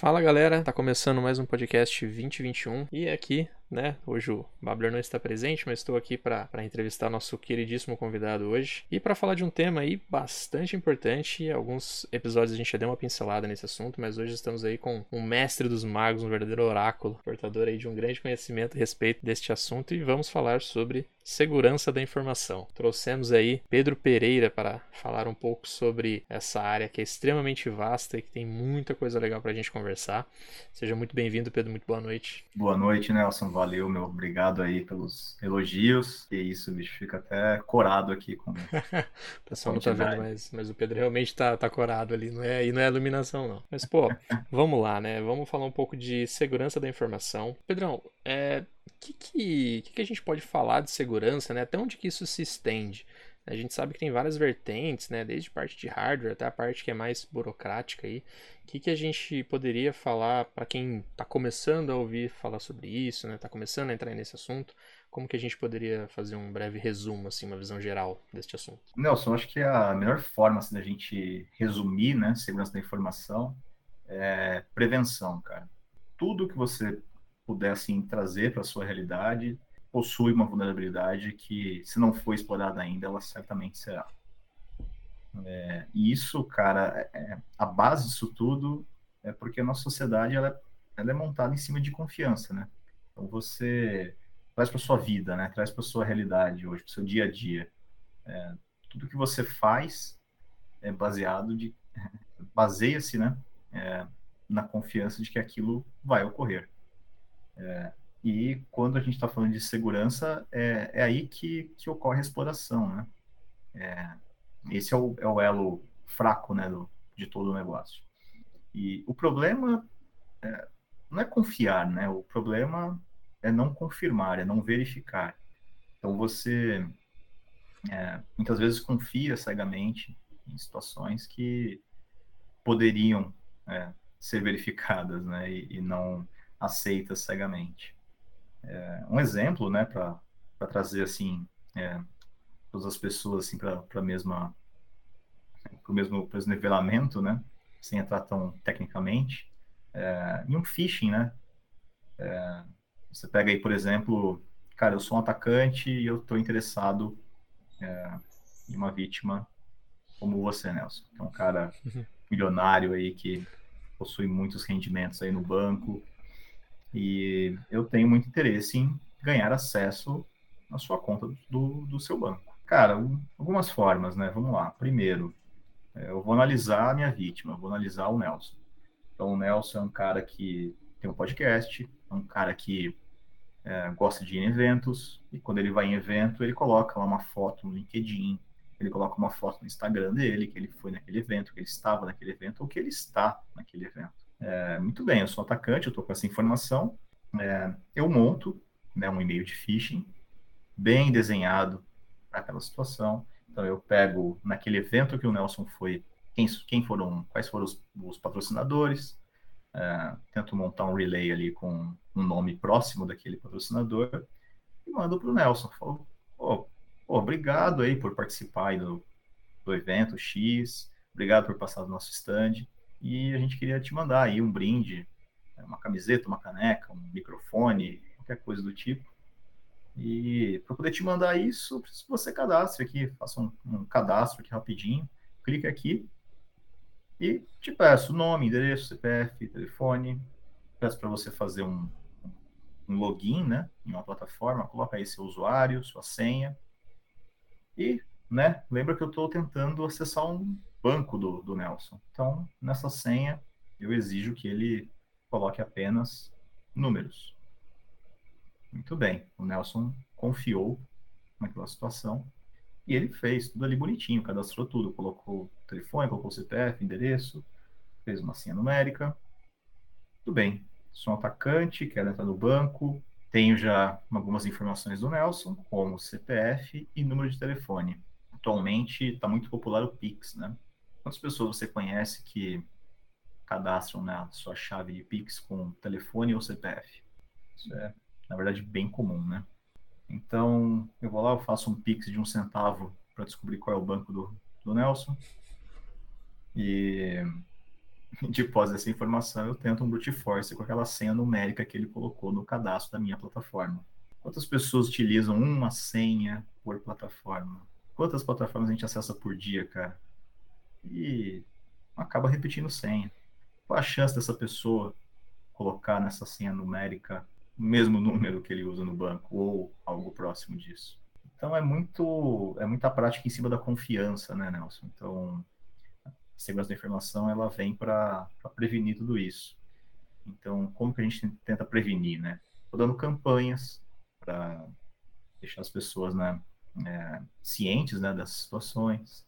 Fala galera, tá começando mais um podcast 2021 e aqui, né, hoje o Babler não está presente, mas estou aqui para entrevistar nosso queridíssimo convidado hoje e para falar de um tema aí bastante importante. Alguns episódios a gente já deu uma pincelada nesse assunto, mas hoje estamos aí com um mestre dos magos, um verdadeiro oráculo, portador aí de um grande conhecimento a respeito deste assunto e vamos falar sobre segurança da informação. Trouxemos aí Pedro Pereira para falar um pouco sobre essa área que é extremamente vasta e que tem muita coisa legal para a gente conversar. Seja muito bem-vindo, Pedro. Muito boa noite. Boa noite, Nelson. Valeu, meu. Obrigado aí pelos elogios. E isso, bicho, fica até corado aqui com. o pessoal não tá vendo, mas, mas o Pedro realmente tá, tá corado ali, não é, e não é iluminação, não. Mas, pô, vamos lá, né? Vamos falar um pouco de segurança da informação. Pedrão, é, que, que, que, a gente pode falar de segurança, né? Até onde que isso se estende? A gente sabe que tem várias vertentes, né? Desde parte de hardware até a parte que é mais burocrática aí. O que, que a gente poderia falar para quem está começando a ouvir falar sobre isso, né? Está começando a entrar nesse assunto? Como que a gente poderia fazer um breve resumo, assim, uma visão geral deste assunto? Nelson, acho que a melhor forma assim, da gente resumir, né, segurança da informação é prevenção, cara. Tudo que você puder assim trazer para sua realidade, possui uma vulnerabilidade que, se não for explorada ainda, ela certamente será. É, e isso, cara, é, é, a base disso tudo é porque a nossa sociedade ela, ela é montada em cima de confiança, né? Então você traz para sua vida, né? Traz para sua realidade hoje, para seu dia a dia. É, tudo que você faz é baseado de baseia-se, né? É, na confiança de que aquilo vai ocorrer. É, e quando a gente está falando de segurança, é, é aí que, que ocorre a exploração, né? É, esse é o, é o elo fraco, né, do, de todo o negócio. E o problema é, não é confiar, né? O problema é não confirmar, é não verificar. Então você é, muitas vezes confia cegamente em situações que poderiam é, ser verificadas, né? E, e não aceita cegamente. É, um exemplo, né, para trazer assim é, todas as pessoas assim para a mesma para o mesmo, mesmo nivelamento, né, sem entrar tão tecnicamente, é, em um phishing, né, é, você pega aí, por exemplo, cara, eu sou um atacante e eu estou interessado é, em uma vítima como você, Nelson, que é um cara uhum. milionário aí que possui muitos rendimentos aí no banco, e eu tenho muito interesse em ganhar acesso à sua conta do, do seu banco. Cara, algumas formas, né? Vamos lá. Primeiro, é, eu vou analisar a minha vítima, vou analisar o Nelson. Então, o Nelson é um cara que tem um podcast, é um cara que é, gosta de ir em eventos, e quando ele vai em evento, ele coloca lá uma foto no LinkedIn, ele coloca uma foto no Instagram dele, que ele foi naquele evento, que ele estava naquele evento, ou que ele está naquele evento. É, muito bem, eu sou atacante, eu estou com essa informação. É, eu monto né, um e-mail de phishing bem desenhado para aquela situação. Então eu pego naquele evento que o Nelson foi, quem, quem foram, quais foram os, os patrocinadores, é, tento montar um relay ali com um nome próximo daquele patrocinador e mando para o Nelson. Falo, oh, obrigado aí por participar do, do evento X, obrigado por passar no nosso stand e a gente queria te mandar aí um brinde, né, uma camiseta, uma caneca, um microfone, qualquer coisa do tipo. E para poder te mandar isso, preciso que você cadastre aqui, faça um, um cadastro aqui rapidinho, clique aqui e te peço nome, endereço, CPF, telefone, peço para você fazer um, um login, né, em uma plataforma, coloca aí seu usuário, sua senha e, né, lembra que eu estou tentando acessar um banco do, do Nelson. Então, nessa senha, eu exijo que ele coloque apenas números. Muito bem, o Nelson confiou naquela situação e ele fez tudo ali bonitinho, cadastrou tudo, colocou telefone, colocou CPF, endereço, fez uma senha numérica. Tudo bem, sou um atacante, quero entrar no banco, tenho já algumas informações do Nelson, como CPF e número de telefone. Atualmente está muito popular o Pix, né? Quantas pessoas você conhece que cadastram né, sua chave de Pix com telefone ou CPF? Isso é, na verdade, bem comum, né? Então, eu vou lá, eu faço um Pix de um centavo para descobrir qual é o banco do, do Nelson. E de pós dessa informação, eu tento um brute force com aquela senha numérica que ele colocou no cadastro da minha plataforma. Quantas pessoas utilizam uma senha por plataforma? Quantas plataformas a gente acessa por dia, cara? E acaba repetindo senha. Qual a chance dessa pessoa colocar nessa senha numérica o mesmo número que ele usa no banco ou algo próximo disso? Então é muito é muita prática em cima da confiança, né, Nelson? Então a segurança da informação ela vem para prevenir tudo isso. Então como que a gente tenta prevenir, né? Tô dando campanhas para deixar as pessoas, né, é, cientes, né, das situações,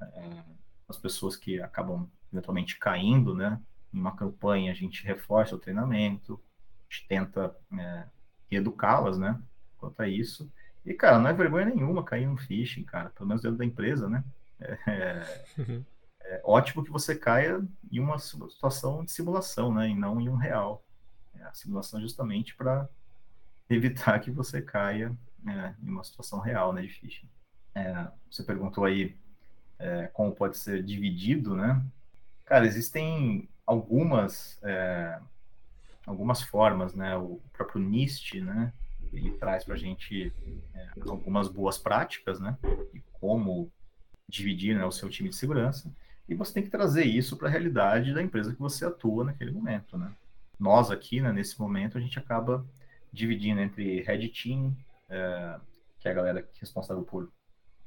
é, as pessoas que acabam eventualmente caindo, né, em uma campanha a gente reforça o treinamento, a gente tenta é, educá-las, né, quanto a isso e, cara, não é vergonha nenhuma cair no phishing, cara, pelo menos dentro da empresa, né? É, uhum. é ótimo que você caia em uma situação de simulação, né? E não em um real. É a simulação justamente para evitar que você caia é, em uma situação real, né, de phishing. É, você perguntou aí é, como pode ser dividido, né? Cara, existem algumas é, algumas formas, né? O próprio NIST, né? ele traz para a gente é, algumas boas práticas, né? E como dividir né, o seu time de segurança. E você tem que trazer isso para a realidade da empresa que você atua naquele momento, né? Nós aqui, né, nesse momento, a gente acaba dividindo entre Red Team, é, que é a galera responsável por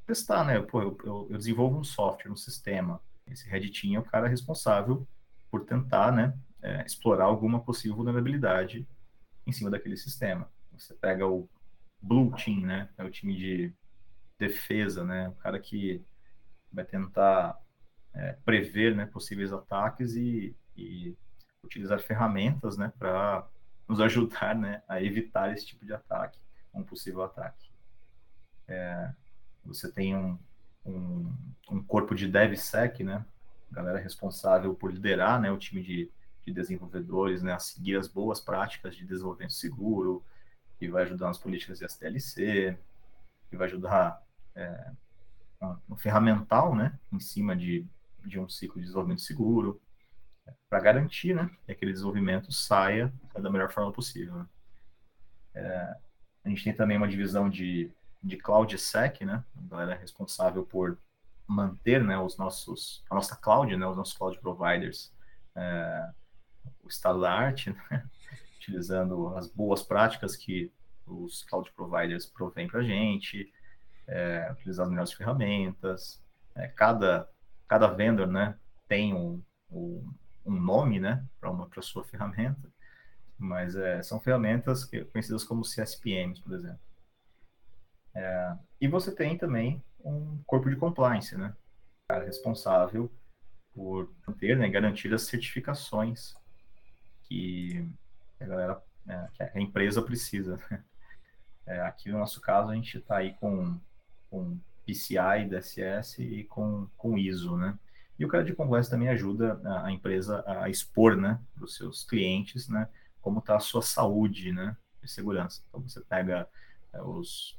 testar, né? Pô, eu, eu, eu desenvolvo um software, um sistema. Esse Red Team é o cara responsável por tentar, né, é, explorar alguma possível vulnerabilidade em cima daquele sistema. Você pega o Blue Team, né? É o time de defesa, né? O cara que vai tentar é, prever né, possíveis ataques e, e utilizar ferramentas né, para nos ajudar né, a evitar esse tipo de ataque, um possível ataque. É, você tem um, um, um, corpo de DevSec, né, galera responsável por liderar né, o time de, de desenvolvedores né, a seguir as boas práticas de desenvolvimento seguro, que vai ajudar nas políticas de STLC, que vai ajudar é, no ferramental, né, em cima de, de um ciclo de desenvolvimento seguro, para garantir, né, que aquele desenvolvimento saia da melhor forma possível. Né. É, a gente tem também uma divisão de, de Cloud Sec, né, a galera responsável por manter, né, os nossos, a nossa cloud, né, os nossos cloud providers, é, o estado da arte, né, utilizando as boas práticas que os cloud providers provêm para a gente, é, utilizar as melhores ferramentas. É, cada, cada vendor né, tem um, um, um nome né, para uma pra sua ferramenta, mas é, são ferramentas que, conhecidas como CSPMs, por exemplo. É, e você tem também um corpo de compliance, né? Cara responsável por manter, né, garantir as certificações que a galera, é, que a empresa precisa. Né? É, aqui no nosso caso a gente está aí com, com PCI, DSS e com, com ISO, né? E o cara de compliance também ajuda a, a empresa a expor, né, para os seus clientes, né, como está a sua saúde, né, de segurança. Então você pega é, os,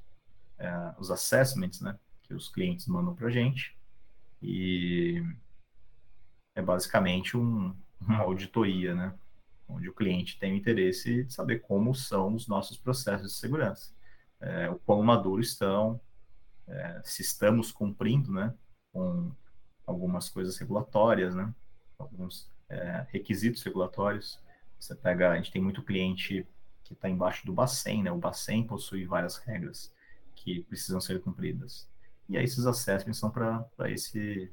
é, os assessments, né, que os clientes mandam para a gente e é basicamente um, uma auditoria, né, onde o cliente tem o interesse de saber como são os nossos processos de segurança, é, o quão maduros estão, é, se estamos cumprindo, né, com algumas coisas regulatórias, né, alguns é, requisitos regulatórios. Você pega, a gente tem muito cliente que está embaixo do Bacen, né, o Bacen possui várias regras que precisam ser cumpridas. E aí esses assessments são para esse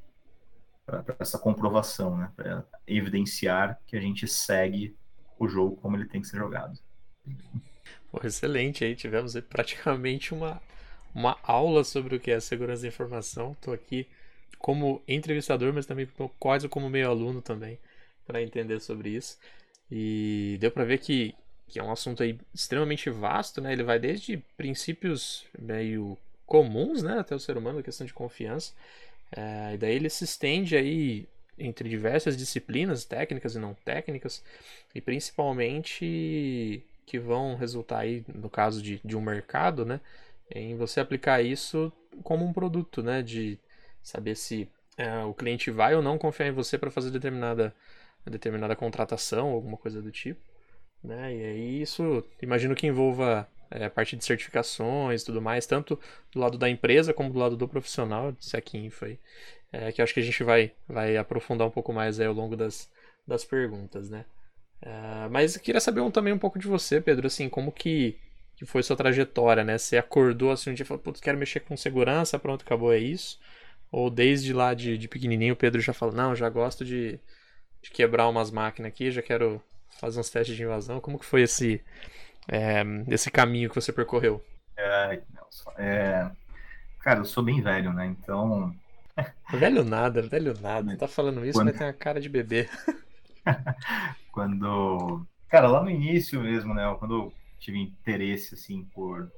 para essa comprovação, né, para evidenciar que a gente segue o jogo como ele tem que ser jogado. Pô, excelente, aí tivemos praticamente uma, uma aula sobre o que é segurança da informação. Estou aqui como entrevistador, mas também quase como meio aluno também para entender sobre isso. E deu para ver que, que é um assunto aí extremamente vasto, né? Ele vai desde princípios meio comuns, né, até o ser humano, a questão de confiança. É, e daí ele se estende aí entre diversas disciplinas, técnicas e não técnicas, e principalmente que vão resultar aí, no caso de, de um mercado, né, em você aplicar isso como um produto, né, de saber se é, o cliente vai ou não confiar em você para fazer determinada determinada contratação, alguma coisa do tipo. Né? E aí isso, imagino que envolva é, a parte de certificações e tudo mais, tanto do lado da empresa como do lado do profissional, se aqui foi. É, que eu acho que a gente vai, vai aprofundar um pouco mais ao longo das, das perguntas, né? É, mas eu queria saber um, também um pouco de você, Pedro, assim, como que, que foi sua trajetória, né? Você acordou assim um dia e falou, putz, quero mexer com segurança, pronto, acabou, é isso? Ou desde lá de, de pequenininho o Pedro já falou, não, já gosto de, de quebrar umas máquinas aqui, já quero fazer uns testes de invasão. Como que foi esse, é, esse caminho que você percorreu? É, é, cara, eu sou bem velho, né? Então. velho nada, velho nada. Tá falando isso, Quando... mas tem a cara de bebê. Quando. Cara, lá no início mesmo, né? Quando eu tive interesse, assim, por,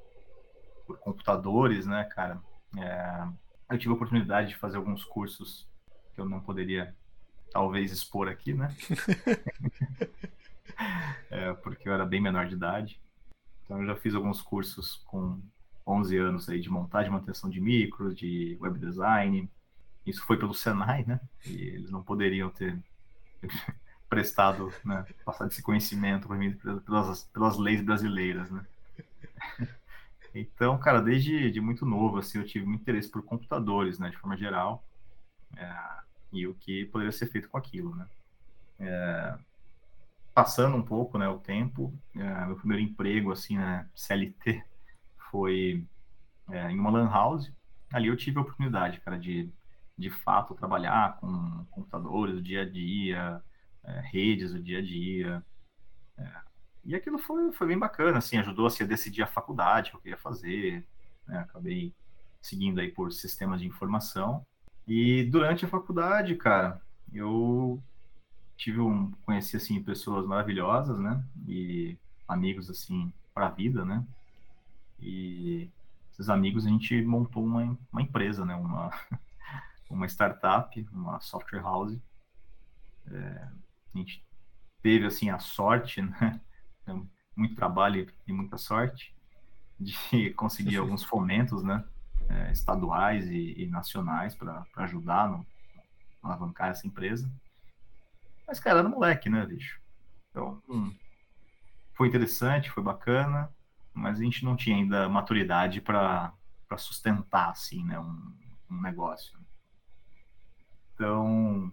por computadores, né, cara? É, eu tive a oportunidade de fazer alguns cursos que eu não poderia, talvez, expor aqui, né? é, porque eu era bem menor de idade. Então eu já fiz alguns cursos com 11 anos aí de montagem manutenção de micros, de web design. Isso foi pelo Senai, né? E eles não poderiam ter prestado, né, passado esse conhecimento para mim pelas, pelas leis brasileiras, né? Então, cara, desde de muito novo, assim, eu tive muito interesse por computadores, né, de forma geral, é, e o que poderia ser feito com aquilo, né? É, passando um pouco, né, o tempo, é, meu primeiro emprego, assim, né, CLT, foi é, em uma lan house. Ali eu tive a oportunidade, cara, de, de fato trabalhar com computadores o dia a dia, é, redes o dia a dia. É, e aquilo foi, foi bem bacana, assim, ajudou assim, a decidir a faculdade que eu queria fazer. Né, acabei seguindo aí por sistemas de informação. E durante a faculdade, cara, eu tive um conheci assim pessoas maravilhosas, né? E amigos assim para a vida, né? E esses amigos a gente montou uma, uma empresa, né? Uma uma startup, uma software house. É, a gente teve assim a sorte, né? Muito trabalho e muita sorte de conseguir alguns fomentos, né? É, estaduais e, e nacionais para ajudar no, alavancar essa empresa. Mas, cara, era moleque, né, bicho? Então, hum, foi interessante, foi bacana, mas a gente não tinha ainda maturidade para sustentar, assim, né, um, um negócio. Então,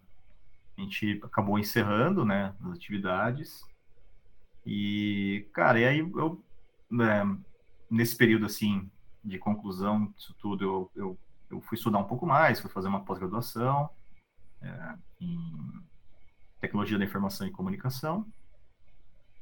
a gente acabou encerrando, né, as atividades. E, cara, e aí eu, né, nesse período, assim, de conclusão disso tudo, eu, eu, eu fui estudar um pouco mais, fui fazer uma pós-graduação é, em tecnologia da informação e comunicação.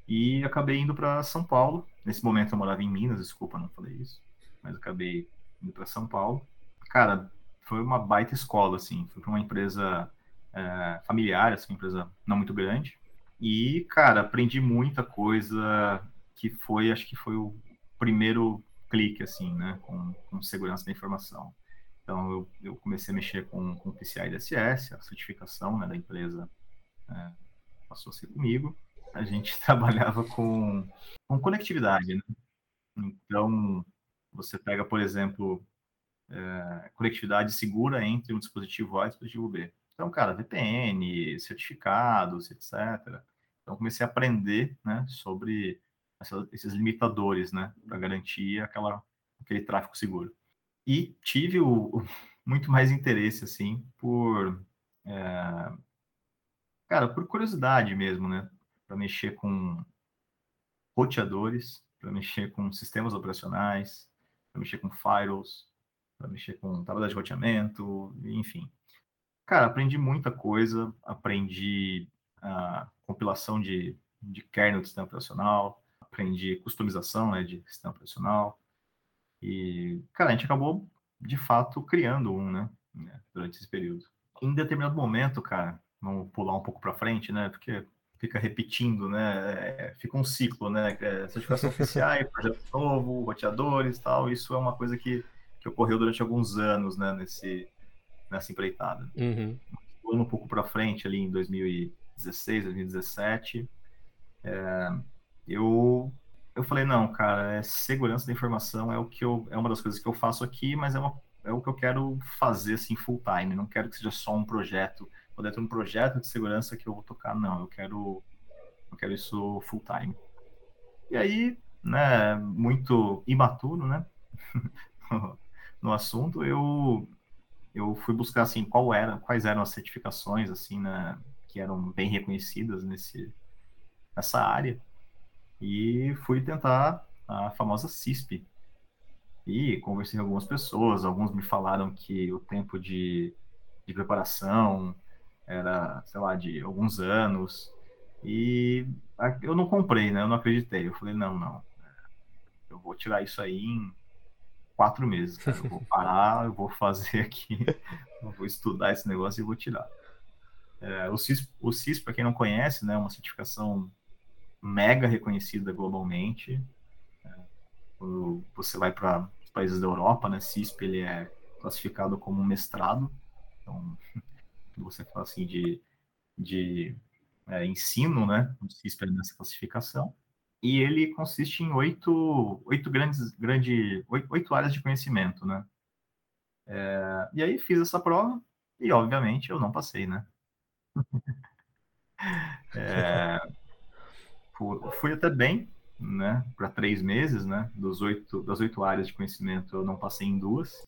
E acabei indo para São Paulo. Nesse momento eu morava em Minas, desculpa, não falei isso. Mas acabei indo para São Paulo. Cara, foi uma baita escola, assim. Fui para uma empresa é, familiar, assim, uma empresa não muito grande. E, cara, aprendi muita coisa que foi, acho que foi o primeiro clique, assim, né, com, com segurança da informação. Então, eu, eu comecei a mexer com, com o PCI DSS, a certificação né, da empresa é, passou a ser comigo. A gente trabalhava com, com conectividade, né? Então, você pega, por exemplo, é, conectividade segura entre um dispositivo A e um dispositivo B. Então, cara, VPN, certificados, etc. Então, comecei a aprender né, sobre essa, esses limitadores, né, para garantir aquela, aquele tráfego seguro. E tive o, o muito mais interesse, assim, por é, Cara, por curiosidade mesmo, né? Para mexer com roteadores, para mexer com sistemas operacionais, para mexer com firewalls, para mexer com tabela de roteamento, enfim. Cara, aprendi muita coisa, aprendi a compilação de, de kernel de sistema operacional, aprendi customização né, de sistema operacional. E, cara, a gente acabou, de fato, criando um, né, durante esse período. Em determinado momento, cara, vamos pular um pouco para frente, né? Porque fica repetindo, né? É, fica um ciclo, né? É, certificação oficial, projeto novo, roteadores tal. Isso é uma coisa que, que ocorreu durante alguns anos, né? Nesse, nessa empreitada. Uhum. Pulando um pouco para frente, ali em 2016, 2017, é, eu eu falei não, cara, é segurança da informação é o que eu é uma das coisas que eu faço aqui, mas é uma é o que eu quero fazer assim full time. Não quero que seja só um projeto ou dentro de um projeto de segurança que eu vou tocar. Não, eu quero, eu quero isso full time. E aí, né, muito imaturo, né, no assunto, eu eu fui buscar assim qual era, quais eram as certificações assim, né, que eram bem reconhecidas nesse nessa área e fui tentar a famosa CISP. E conversei com algumas pessoas, alguns me falaram que o tempo de, de preparação era, sei lá, de alguns anos. E eu não comprei, né? Eu não acreditei. Eu falei, não, não. Eu vou tirar isso aí em quatro meses, cara. Eu vou parar, eu vou fazer aqui, eu vou estudar esse negócio e vou tirar. É, o CIS, o CIS para quem não conhece, né, é uma certificação mega reconhecida globalmente. É, quando você vai para países da Europa, né, CISP ele é classificado como um mestrado. Então, você fala assim de, de é, ensino, né, CISP é nessa classificação. E ele consiste em oito, oito grandes, grande, oito, oito áreas de conhecimento, né? É, e aí fiz essa prova e, obviamente, eu não passei, né? é, fui até bem, né, para três meses, né, dos oito, das oito áreas de conhecimento eu não passei em duas,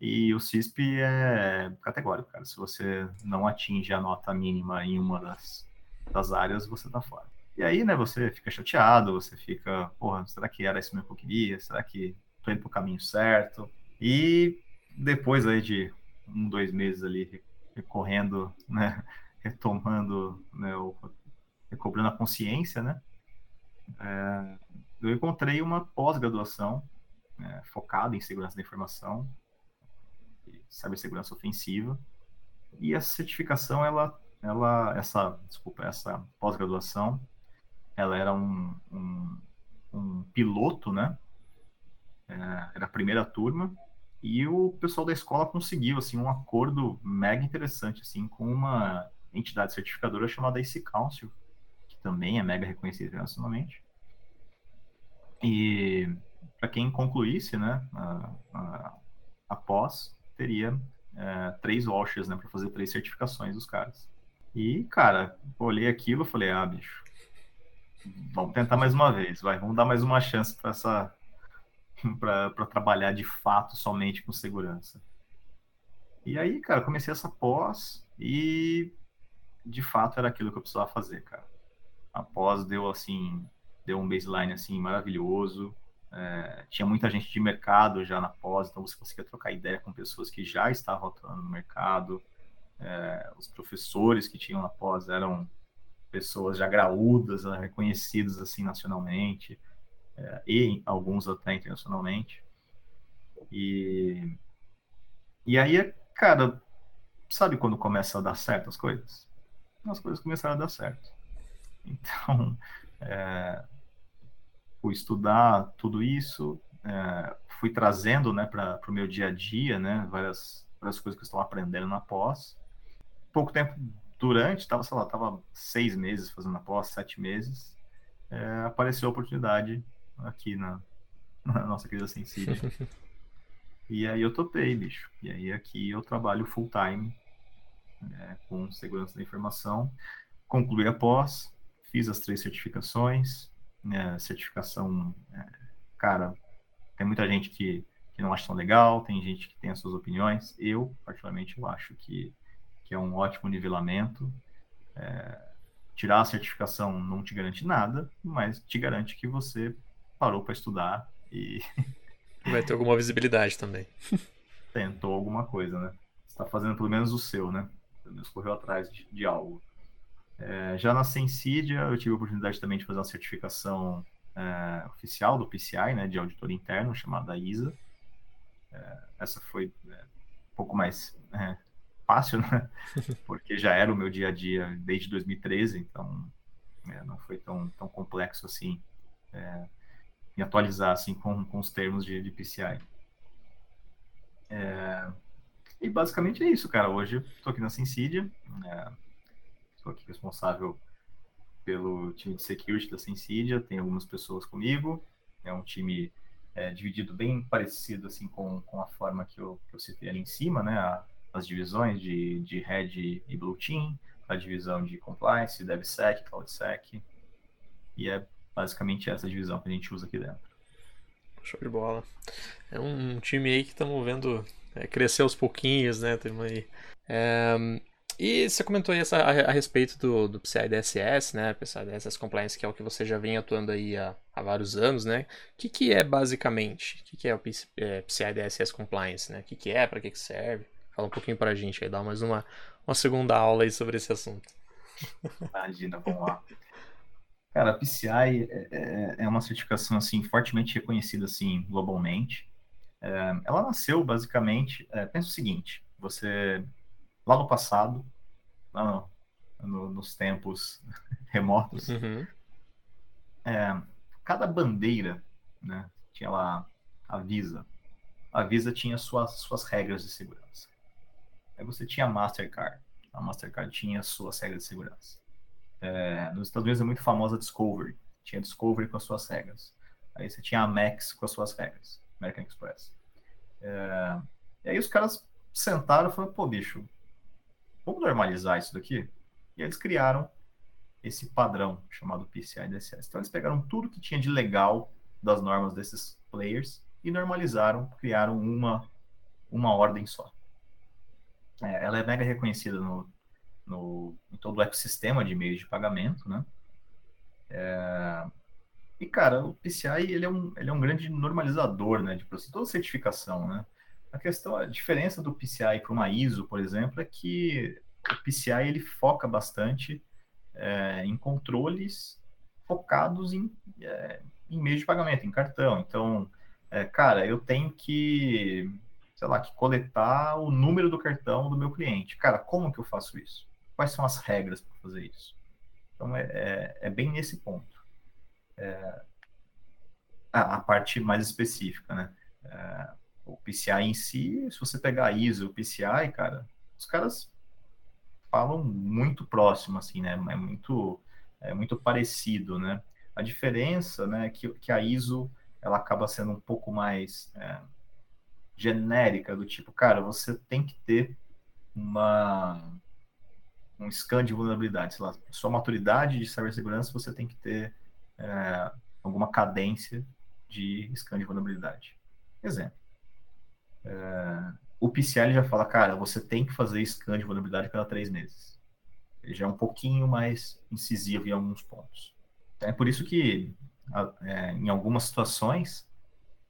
e o CISP é categórico, cara, se você não atinge a nota mínima em uma das, das áreas, você tá fora. E aí, né, você fica chateado, você fica, porra, será que era isso mesmo que eu queria? Será que tô indo pro caminho certo? E depois aí de um, dois meses ali recorrendo, né, retomando né, o recobrando a consciência, né? É, eu encontrei uma pós-graduação é, focada em segurança da informação, cibersegurança ofensiva, e essa certificação, ela, ela essa, desculpa, essa pós-graduação, ela era um, um, um piloto, né? É, era a primeira turma, e o pessoal da escola conseguiu assim um acordo mega interessante assim com uma entidade certificadora chamada AC Council, também é mega reconhecido internacionalmente. E para quem concluísse, né, a, a pós, teria é, três vouchers, né, para fazer três certificações dos caras. E, cara, olhei aquilo e falei, ah, bicho, vamos tentar mais uma vez, vai, vamos dar mais uma chance para essa para trabalhar de fato somente com segurança. E aí, cara, comecei essa pós e de fato era aquilo que eu precisava fazer, cara após deu assim deu um baseline assim maravilhoso é, tinha muita gente de mercado já na pós então você conseguia trocar ideia com pessoas que já estavam atuando no mercado. É, os professores que tinham na pós eram pessoas já graúdas né, reconhecidas assim nacionalmente é, e alguns até internacionalmente. E e aí cara sabe quando começa a dar certo as coisas? As coisas começaram a dar certo. Então, é, fui estudar tudo isso, é, fui trazendo né, para o meu dia a dia né, várias, várias coisas que eu estava aprendendo na pós. Pouco tempo durante, estava, sei lá, estava seis meses fazendo a pós, sete meses, é, apareceu a oportunidade aqui na, na nossa querida Sensível. e aí eu topei, bicho. E aí aqui eu trabalho full time é, com segurança da informação. Concluí a pós, fiz as três certificações. Né, certificação, é, cara, tem muita gente que, que não acha tão legal, tem gente que tem as suas opiniões. Eu, particularmente, eu acho que, que é um ótimo nivelamento. É, tirar a certificação não te garante nada, mas te garante que você parou para estudar e. Vai ter alguma visibilidade também. Tentou alguma coisa, né? Está fazendo pelo menos o seu, né? Pelo menos correu atrás de, de algo. É, já na Sensidia, eu tive a oportunidade também de fazer uma certificação é, oficial do PCI, né, de auditor interno, chamada ISA. É, essa foi é, um pouco mais é, fácil, né, porque já era o meu dia a dia desde 2013, então é, não foi tão, tão complexo assim me atualizar assim com, com os termos de, de PCI. e basicamente é isso, cara. Hoje estou aqui na Sensidia. Estou aqui responsável pelo time de security da Sensidia, tem algumas pessoas comigo, é um time é, dividido bem parecido assim com, com a forma que eu, que eu citei ali em cima, né? A, as divisões de, de Red e Blue Team, a divisão de Compliance, DevSec, CloudSec, e é basicamente essa divisão que a gente usa aqui dentro. Show de bola. É um time aí que estamos vendo é, crescer aos pouquinhos, né? Tem aí. É, e você comentou aí essa, a, a, respeito do, do PCI DSS, né? PCI DSS Compliance, que é o que você já vem atuando aí há, há vários anos, né? O que, que é basicamente? O que, que é o é, PCI DSS Compliance, né? O que, que é? Para que, que serve? Fala um pouquinho pra gente aí, dá mais uma, uma segunda aula aí sobre esse assunto. Imagina, vamos lá. Cara, a PCI é, é, é, uma certificação assim fortemente reconhecida assim globalmente. É, ela nasceu basicamente, é, pensa o seguinte: você lá no passado, lá no, no, nos tempos remotos, uhum. É, cada bandeira, né, tinha lá a Visa. A Visa tinha suas suas regras de segurança. Aí você tinha a Mastercard. A Mastercard tinha suas regras de segurança. É, nos Estados Unidos é muito famosa a Discovery. Tinha a Discovery com as suas regras. Aí você tinha a Max com as suas regras. American Express. É, e aí os caras sentaram e falaram, pô, bicho, vamos normalizar isso daqui? E eles criaram esse padrão chamado PCI DSS. Então eles pegaram tudo que tinha de legal das normas desses players e normalizaram, criaram uma, uma ordem só. É, ela é mega reconhecida no, no, em todo o ecossistema de meios de pagamento, né? É, e, cara, o PCI ele é, um, ele é um grande normalizador né, de processo, toda certificação, né? A questão, a diferença do PCI para uma ISO, por exemplo, é que o PCI ele foca bastante é, em controles focados em, é, em meio de pagamento, em cartão. Então, é, cara, eu tenho que, sei lá, que coletar o número do cartão do meu cliente. Cara, como que eu faço isso? quais são as regras para fazer isso. Então, é, é, é bem nesse ponto. É, a, a, parte mais específica, né? O PCI em si, se você pegar ISO o PCI, cara, os caras falam muito próximo, assim, né? É muito, é muito parecido, né? A diferença, né, é que, que a ISO, ela acaba sendo um pouco mais é, genérica, do tipo, cara, você tem que ter uma um scan de vulnerabilidade, sei lá, sua maturidade de cibersegurança, você tem que ter é, alguma cadência de scan de vulnerabilidade. Exemplo. É, o PCI já fala, cara, você tem que fazer scan de vulnerabilidade cada três meses. Ele já é um pouquinho mais incisivo em alguns pontos. É por isso que, é, em algumas situações,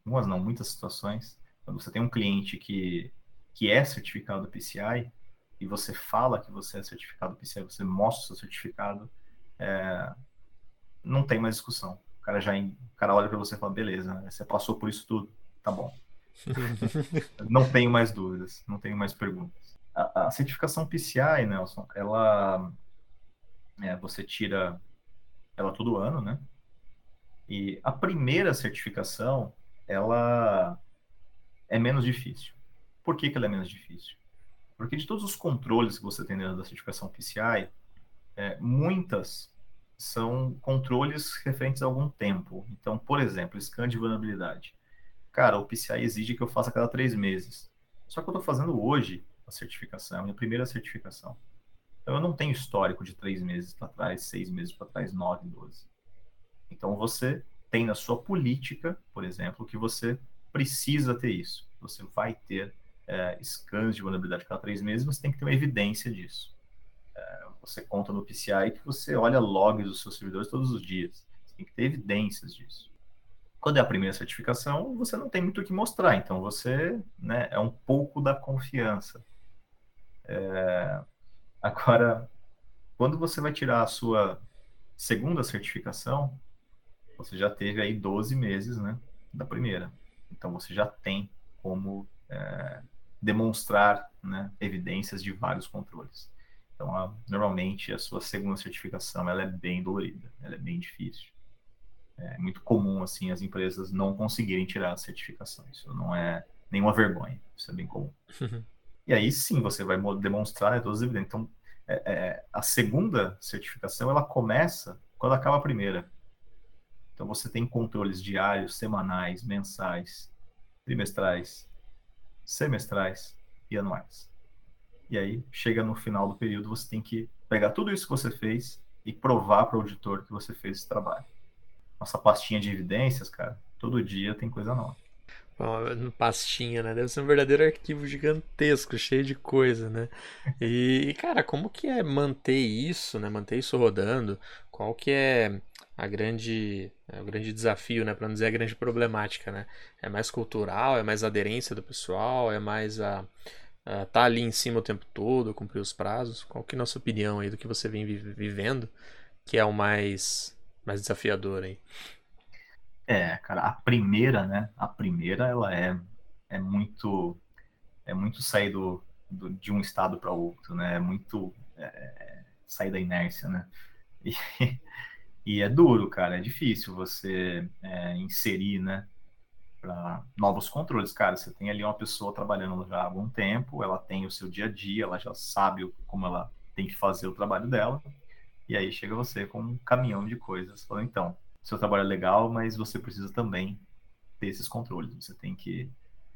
algumas não, muitas situações, quando você tem um cliente que, que é certificado do PCI, e você fala que você é certificado PCI, você mostra o seu certificado, é, não tem mais discussão. O cara já o cara olha para você e fala, beleza, você passou por isso tudo, tá bom. não tenho mais dúvidas, não tenho mais perguntas. A, a certificação PCI, Nelson, ela é, você tira ela todo ano, né? E a primeira certificação, ela é menos difícil. Por que, que ela é menos difícil? Porque de todos os controles que você tem dentro da certificação PCI, é, muitas são controles referentes a algum tempo. Então, por exemplo, scan de vulnerabilidade. Cara, o PCI exige que eu faça a cada três meses. Só que eu estou fazendo hoje a certificação, a minha primeira certificação. Então, eu não tenho histórico de três meses para trás, seis meses para trás, nove, doze. Então, você tem na sua política, por exemplo, que você precisa ter isso. Você vai ter é, scans de vulnerabilidade cada três meses, você tem que ter uma evidência disso. É, você conta no PCI que você olha logs dos seus servidores todos os dias. Você tem que ter evidências disso. Quando é a primeira certificação, você não tem muito o que mostrar, então você né, é um pouco da confiança. É, agora, quando você vai tirar a sua segunda certificação, você já teve aí 12 meses né, da primeira. Então você já tem como é, demonstrar né, evidências de vários controles. Então, a, normalmente, a sua segunda certificação ela é bem dolorida, ela é bem difícil. É muito comum, assim, as empresas não conseguirem tirar a certificação. Isso não é nenhuma vergonha, isso é bem comum. Uhum. E aí, sim, você vai demonstrar né, todas as evidências. Então, é, é, a segunda certificação, ela começa quando acaba a primeira. Então, você tem controles diários, semanais, mensais, trimestrais, semestrais e anuais. E aí, chega no final do período, você tem que pegar tudo isso que você fez e provar para o auditor que você fez esse trabalho. Nossa pastinha de evidências, cara, todo dia tem coisa nova. No pastinha, né? Deve ser um verdadeiro arquivo gigantesco, cheio de coisa, né? E, cara, como que é manter isso, né? Manter isso rodando? Qual que é a grande, é o grande desafio, né? Para não dizer a grande problemática, né? É mais cultural, é mais aderência do pessoal, é mais a, a tá ali em cima o tempo todo, cumprir os prazos. Qual que é a nossa opinião aí do que você vem vivendo, que é o mais, mais desafiador aí? É, cara, a primeira, né? A primeira, ela é, é muito é muito sair do, do de um estado para outro, né? É muito é, é, sair da inércia, né? E, e, é duro, cara, é difícil você é, inserir, né? Para novos controles, cara. Você tem ali uma pessoa trabalhando já há algum tempo, ela tem o seu dia a dia, ela já sabe como ela tem que fazer o trabalho dela, e aí chega você com um caminhão de coisas, falando, então, seu trabalho é legal, mas você precisa também ter esses controles. Você tem que,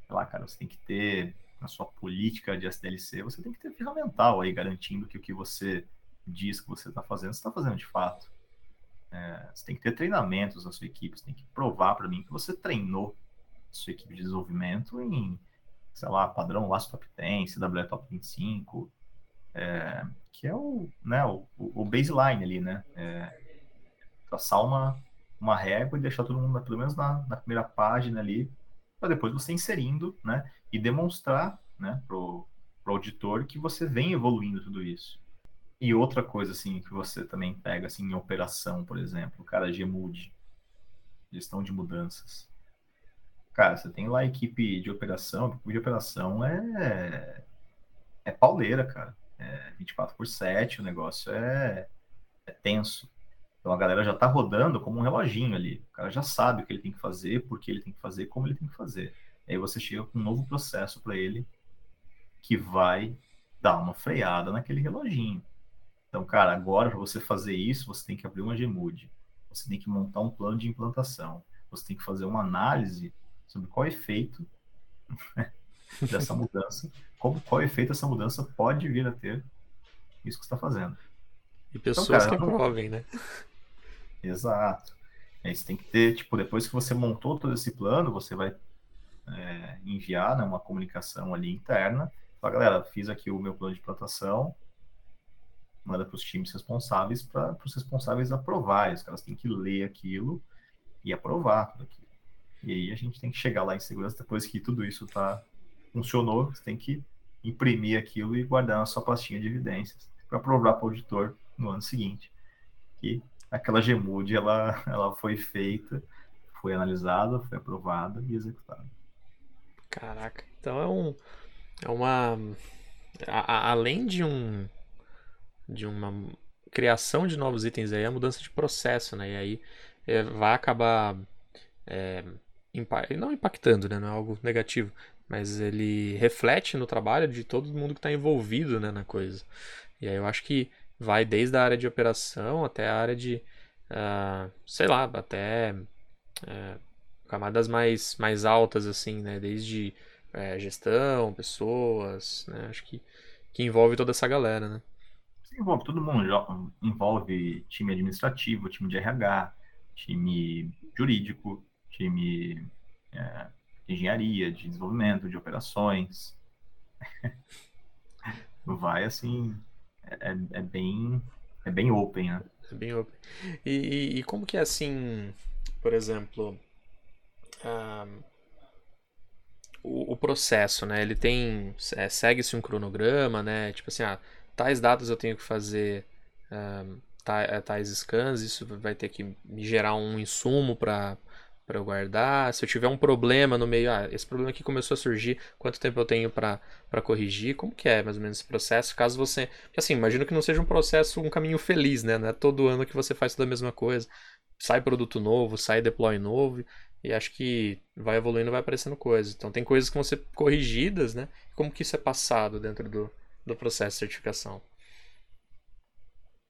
sei lá, cara, você tem que ter na sua política de SDLC, você tem que ter ferramental aí garantindo que o que você diz que você está fazendo, você está fazendo de fato. É, você tem que ter treinamentos na sua equipe, você tem que provar para mim que você treinou sua equipe de desenvolvimento em, sei lá, padrão LAS Top 10, CW Top 25, é, que é o, né, o, o baseline ali, né? É, traçar uma, uma régua e deixar todo mundo, pelo menos na, na primeira página ali, para depois você inserindo, né? E demonstrar, né, pro, pro auditor que você vem evoluindo tudo isso. E outra coisa, assim, que você também pega, assim, em operação, por exemplo, cara, Gmood, gestão de mudanças. Cara, você tem lá a equipe de operação, a equipe de operação é, é pauleira, cara. É 24 por 7, o negócio é, é tenso. Então a galera já está rodando como um reloginho ali. O cara já sabe o que ele tem que fazer, por que ele tem que fazer, como ele tem que fazer. Aí você chega com um novo processo para ele que vai dar uma freada naquele reloginho. Então, cara, agora para você fazer isso, você tem que abrir uma Gmood. Você tem que montar um plano de implantação. Você tem que fazer uma análise sobre qual efeito dessa mudança, como, qual efeito essa mudança pode vir a ter isso que você está fazendo. E pessoas então, cara, que aprovem, né? Exato. Aí você tem que ter, tipo, depois que você montou todo esse plano, você vai é, enviar né, uma comunicação ali interna. Fala, galera, fiz aqui o meu plano de plantação, manda para os times responsáveis para os responsáveis aprovarem. Os caras têm que ler aquilo e aprovar tudo aquilo. E aí a gente tem que chegar lá em segurança depois que tudo isso tá funcionou, você tem que imprimir aquilo e guardar na sua pastinha de evidências para provar para o auditor no ano seguinte que aquela GMUD ela, ela foi feita, foi analisada, foi aprovada e executada. Caraca, então é um é uma a, a, além de um de uma criação de novos itens aí, é a mudança de processo, né? E aí é, vai acabar é, impa não impactando, né? Não é algo negativo, mas ele reflete no trabalho de todo mundo que está envolvido né, na coisa. E aí eu acho que vai desde a área de operação até a área de, uh, sei lá, até uh, camadas mais, mais altas, assim, né? Desde uh, gestão, pessoas, né? Acho que, que envolve toda essa galera, né? Envolve todo mundo, envolve time administrativo, time de RH, time jurídico, time é, de engenharia, de desenvolvimento, de operações. Vai assim, é, é, bem é bem open, né? É bem open. E, e, e como que é assim, por exemplo, o, o, processo, né? Ele tem é, segue-se um cronograma, né? Tipo assim, ah, tais datas eu tenho que fazer um, tais scans, isso vai ter que me gerar um insumo para para eu guardar. Se eu tiver um problema no meio, ah, esse problema aqui começou a surgir, quanto tempo eu tenho para corrigir? Como que é mais ou menos esse processo? Caso você. Assim, imagino que não seja um processo, um caminho feliz, né? Não é todo ano que você faz toda a mesma coisa. Sai produto novo, sai deploy novo. E acho que vai evoluindo, vai aparecendo coisas. Então tem coisas que vão ser corrigidas, né? Como que isso é passado dentro do, do processo de certificação?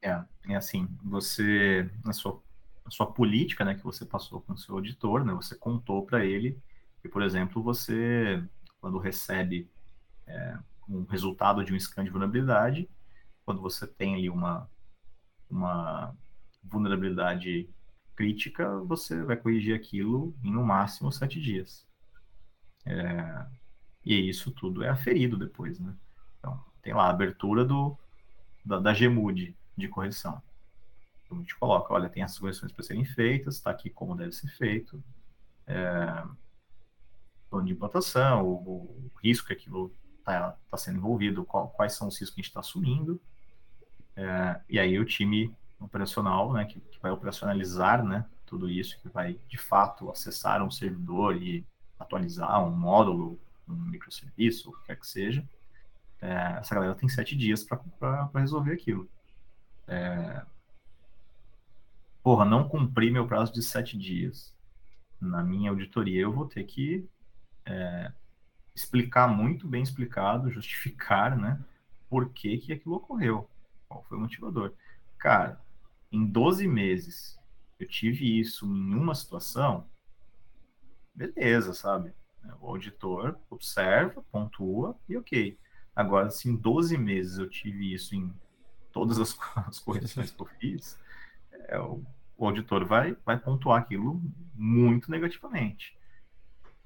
É, é assim, você, na sua a sua política, né, que você passou com o seu auditor, né, você contou para ele que, por exemplo, você, quando recebe é, um resultado de um scan de vulnerabilidade, quando você tem ali uma, uma vulnerabilidade crítica, você vai corrigir aquilo em no máximo sete dias. É, e isso tudo é aferido depois, né? Então, tem lá a abertura do, da, da GMUD de correção. A gente coloca, olha, tem essas correções para serem feitas, está aqui como deve ser feito, é, plano de implantação, o, o, risco que aquilo está tá sendo envolvido, qual, quais são os riscos que a gente está assumindo, é, e aí o time operacional, né, que, que, vai operacionalizar, né, tudo isso, que vai de fato acessar um servidor e atualizar um módulo, um microserviço, o que quer que seja, é, essa galera tem sete dias para resolver aquilo. É, porra, não cumpri meu prazo de sete dias. Na minha auditoria, eu vou ter que é, explicar muito bem explicado, justificar, né, por que, que aquilo ocorreu, qual foi o motivador. Cara, em 12 meses eu tive isso em uma situação, beleza, sabe? O auditor observa, pontua e ok. Agora, se em 12 meses eu tive isso em todas as, as correções que eu fiz, é, o, o, auditor vai, vai pontuar aquilo muito negativamente.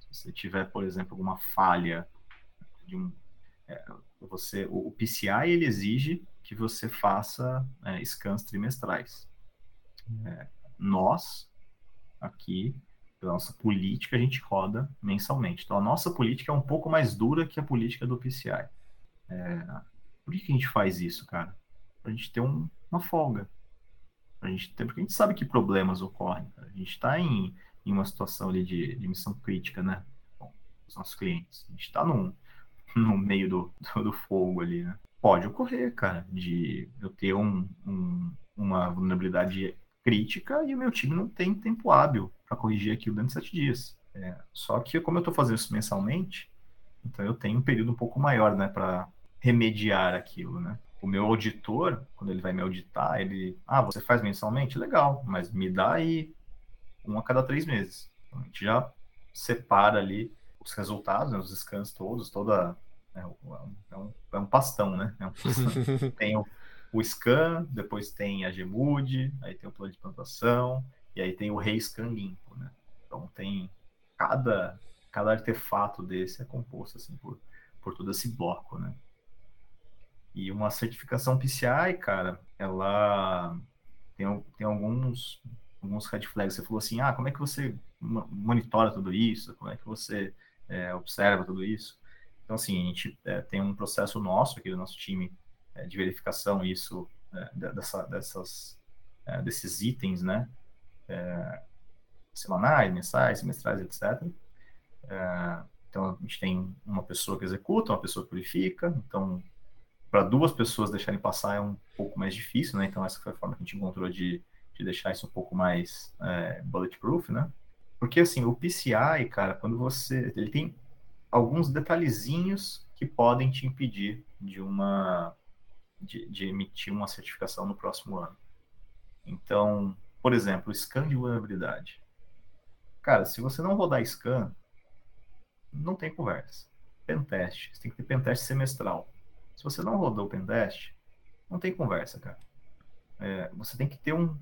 Se você tiver, por exemplo, alguma falha de um. É, você, o, o, PCI ele exige que você faça é, scans trimestrais. É, nós, aqui, pela nossa política, a gente roda mensalmente. Então, a nossa política é um pouco mais dura que a política do PCI. É, por que, que a gente faz isso, cara? Para a gente ter um, uma folga. Pra gente ter, porque a gente sabe que problemas ocorrem. A gente está em, em uma situação ali de, de missão crítica, né? Os nossos clientes. A gente está no meio do, do, do, fogo ali, né? Pode ocorrer, cara, de eu ter um, um, uma vulnerabilidade crítica e o meu time não tem tempo hábil para corrigir aquilo dentro de sete dias. É, só que como eu estou fazendo isso mensalmente, então eu tenho um período um pouco maior, né, para remediar aquilo, né? O meu auditor, quando ele vai me auditar, ele, ah, você faz mensalmente? Legal, mas me dá aí um a cada três meses. Então, a gente já separa ali os resultados, né, os scans todos, toda. É, é, um, é um pastão, né? É um pastão. tem o, o, scan, depois tem a GMUD, aí tem o plano de plantação, e aí tem o rescan limpo, né? Então tem cada, cada artefato desse é composto assim por, por todo esse bloco, né? E uma certificação PCI, cara, ela tem, tem alguns, alguns red flags. Você falou assim, ah, como é que você monitora tudo isso? Como é que você é, observa tudo isso? Então, assim, a gente é, tem um processo nosso aqui do nosso time é, de verificação isso, é, dessa, dessas, é, desses itens, né? É, semanais, mensais, semestrais, etc. então, a gente tem uma pessoa que executa, uma pessoa que verifica, então para duas pessoas deixarem passar é um pouco mais difícil, né? Então essa foi a forma que a gente encontrou de, de deixar isso um pouco mais é, bulletproof, né? Porque assim, o PCI, cara, quando você. Ele tem alguns detalhezinhos que podem te impedir de uma. de, de emitir uma certificação no próximo ano. Então, por exemplo, scan de vulnerabilidade. Cara, se você não rodar scan, não tem conversa. Pentest. Você tem que ter pentest semestral. Se você não rodou o pentest, não tem conversa, cara. É, você tem que ter um,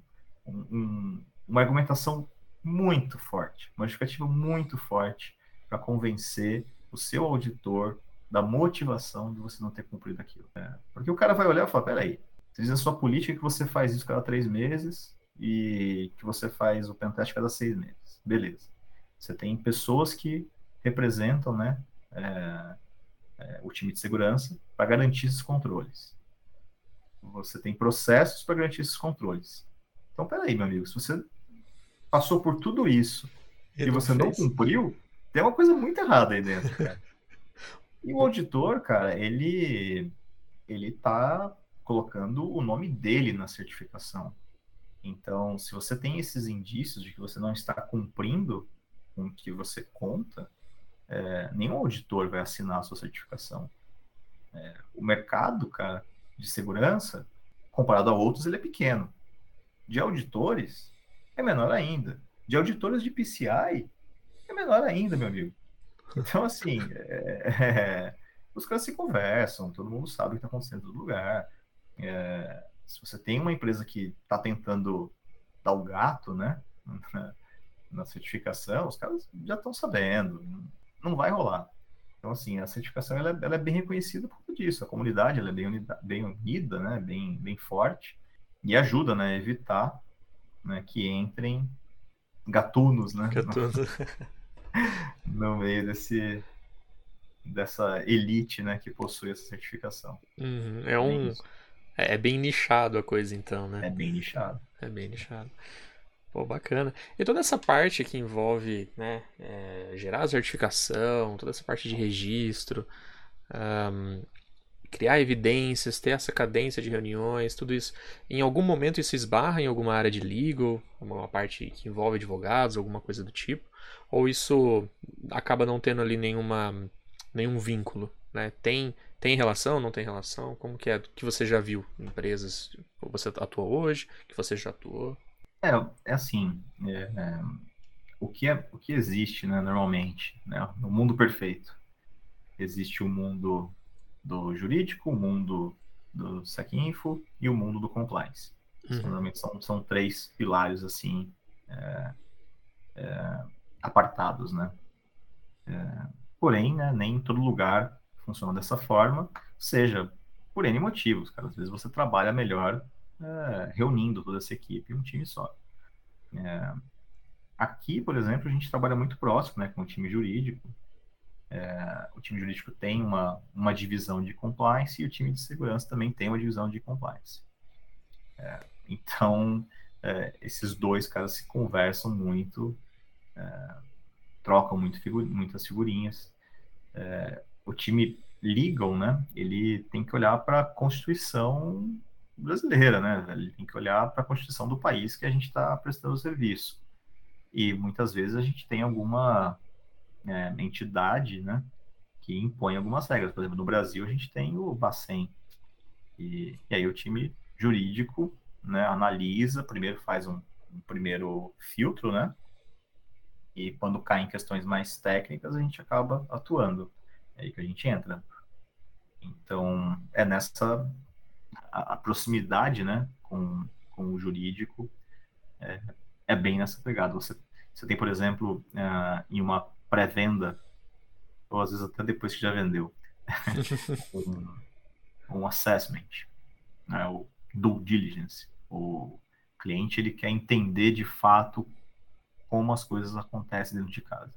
um, uma argumentação muito forte, uma justificativa muito forte para convencer o seu auditor da motivação de você não ter cumprido aquilo. É, porque o cara vai olhar e falar, peraí, você diz a sua política que você faz isso cada três meses e que você faz o pentest cada seis meses. Beleza. Você tem pessoas que representam, né, é, é, o time de segurança para garantir esses controles. Você tem processos para garantir esses controles. Então, peraí, meu amigo, se você passou por tudo isso e, e você não cumpriu, tem uma coisa muito errada aí dentro, cara. e o auditor, cara, ele ele tá colocando o nome dele na certificação. Então, se você tem esses indícios de que você não está cumprindo com o que você conta, é, nenhum auditor vai assinar a sua certificação. É, o mercado, cara, de segurança, comparado a outros, ele é pequeno. De auditores, é menor ainda. De auditores de PCI, é menor ainda, meu amigo. Então, assim, é, é, os caras se conversam, todo mundo sabe o que está acontecendo em todo lugar. É, se você tem uma empresa que está tentando dar o gato, né, na, certificação, os caras já estão sabendo, não vai rolar. Então, assim, a certificação ela, é, ela é bem reconhecida por tudo disso. A comunidade ela é bem unida, bem unida, né, bem, bem forte e ajuda, né, a evitar né, que entrem gatunos, né, Gatunos. no, no meio desse dessa elite, né, que possui essa certificação. Uhum, É um. É é bem nichado a coisa, então, né? É bem nichado. É bem nichado. Pô, bacana. E toda essa parte que envolve, né, é, gerar a certificação, toda essa parte de registro, ahm, criar evidências, ter essa cadência de reuniões, tudo isso. Em algum momento isso esbarra em alguma área de legal, uma parte que envolve advogados, alguma coisa do tipo? Ou isso acaba não tendo ali nenhuma, nenhum vínculo, né? Tem, tem relação, não tem relação? Como que é? Que você já viu em empresas que você atua hoje, que você já atuou? É, é assim, é, é, o que é, o que existe, né, normalmente, né, no mundo perfeito, existe o mundo do jurídico, o mundo do SecInfo e o mundo do compliance. Uhum. Normalmente são, são três pilares assim é, é, apartados, né? É, porém, né, nem em todo lugar funciona dessa forma, seja por N motivos, cara. Às vezes você trabalha melhor é, reunindo toda essa equipe um time só. É, aqui, por exemplo, a gente trabalha muito próximo né, com o time jurídico. É, o time jurídico tem uma, uma divisão de compliance e o time de segurança também tem uma divisão de compliance. É, então, é, esses dois caras se conversam muito, é, trocam muito figu muitas figurinhas. O time legal, né, ele tem que olhar para a Constituição brasileira, né? Ele tem que olhar para a Constituição do país que a gente está prestando serviço. E muitas vezes a gente tem alguma é, entidade, né, que impõe algumas regras. Por exemplo, no Brasil a gente tem o Bacen. E, e aí o time jurídico né, analisa, primeiro faz um, um primeiro filtro, né? E quando cai em questões mais técnicas, a gente acaba atuando. É aí que a gente entra. Então, é nessa a, a proximidade, né, com, com o jurídico é, é bem nessa pegada. Você, você tem, por exemplo, uh, em uma pré-venda, ou às vezes até depois que já vendeu, um, um assessment, né, o due diligence. O cliente ele quer entender de fato como as coisas acontecem dentro de casa.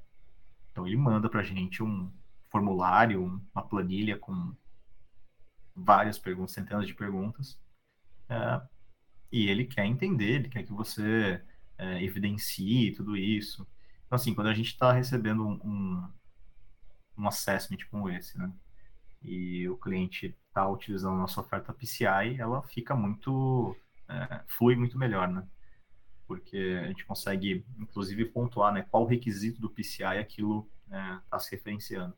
Então ele manda para a gente um formulário, uma planilha com várias perguntas, centenas de perguntas, é, e ele quer entender, ele quer que você é, evidencie tudo isso. Então, assim, quando a gente está recebendo um, um, assessment como esse, né, e o cliente está utilizando a nossa oferta PCI, ela fica muito, é, flui muito melhor, né? Porque a gente consegue, inclusive, pontuar né, qual requisito do PCI aquilo está é, se referenciando.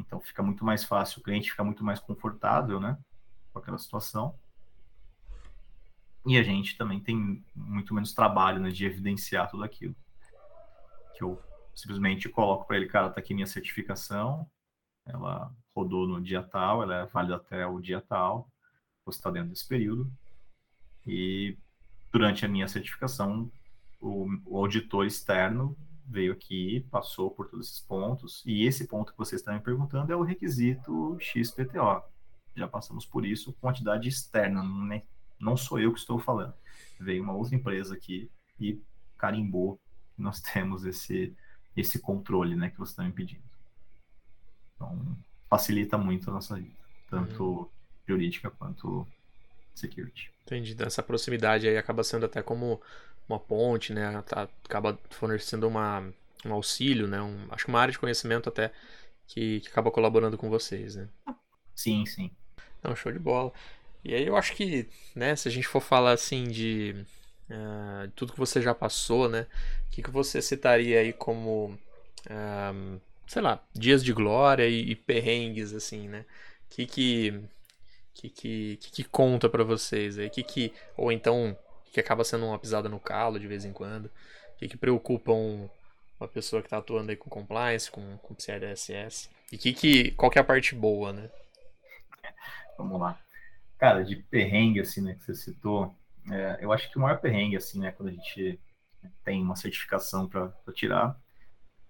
Então fica muito mais fácil, o cliente fica muito mais confortável, né, com aquela situação. E a gente também tem muito menos trabalho, né, de evidenciar tudo aquilo. Que eu simplesmente coloco para ele, cara, tá aqui minha certificação, ela rodou no dia tal, ela é válida até o dia tal, você está dentro desse período. E durante a minha certificação, o, o auditor externo veio aqui, passou por todos esses pontos, e esse ponto que vocês estão me perguntando é o requisito XPTO. Já passamos por isso, quantidade externa, né? não sou eu que estou falando. Veio uma outra empresa aqui e carimbou que nós temos esse, esse controle né, que vocês estão me pedindo. Então, facilita muito a nossa vida, tanto uhum. jurídica quanto security. Entendi. Essa proximidade aí acaba sendo até como uma ponte, né? Tá, acaba fornecendo uma, um auxílio, né? Um, acho que uma área de conhecimento até que, que acaba colaborando com vocês, né? Sim, sim. Não, show de bola. E aí eu acho que, né, se a gente for falar assim de uh, tudo que você já passou, né? O que, que você citaria aí como, uh, sei lá, dias de glória e, e perrengues, assim, né? O que que, que, que, que conta para vocês aí? Que que, ou então que acaba sendo uma pisada no calo de vez em quando, o que, que preocupa um, uma pessoa que está atuando aí com compliance, com, com PCI DSS. E que, que, qual que é a parte boa, né? Vamos lá. Cara, de perrengue, assim, né, que você citou, é, eu acho que o maior perrengue, assim, né, quando a gente tem uma certificação para tirar,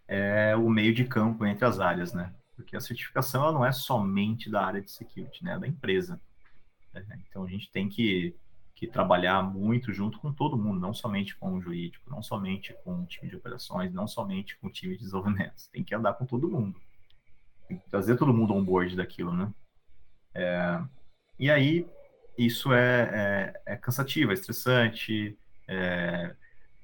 é o meio de campo entre as áreas, né? Porque a certificação ela não é somente da área de security, né? É da empresa. Né? Então a gente tem que, que trabalhar muito junto com todo mundo, não somente com o jurídico, não somente com o time de operações, não somente com o time de desenvolvimento. Tem que andar com todo mundo. Tem que trazer todo mundo on board daquilo, né? É, e aí, isso é, é, é cansativo, é estressante, é,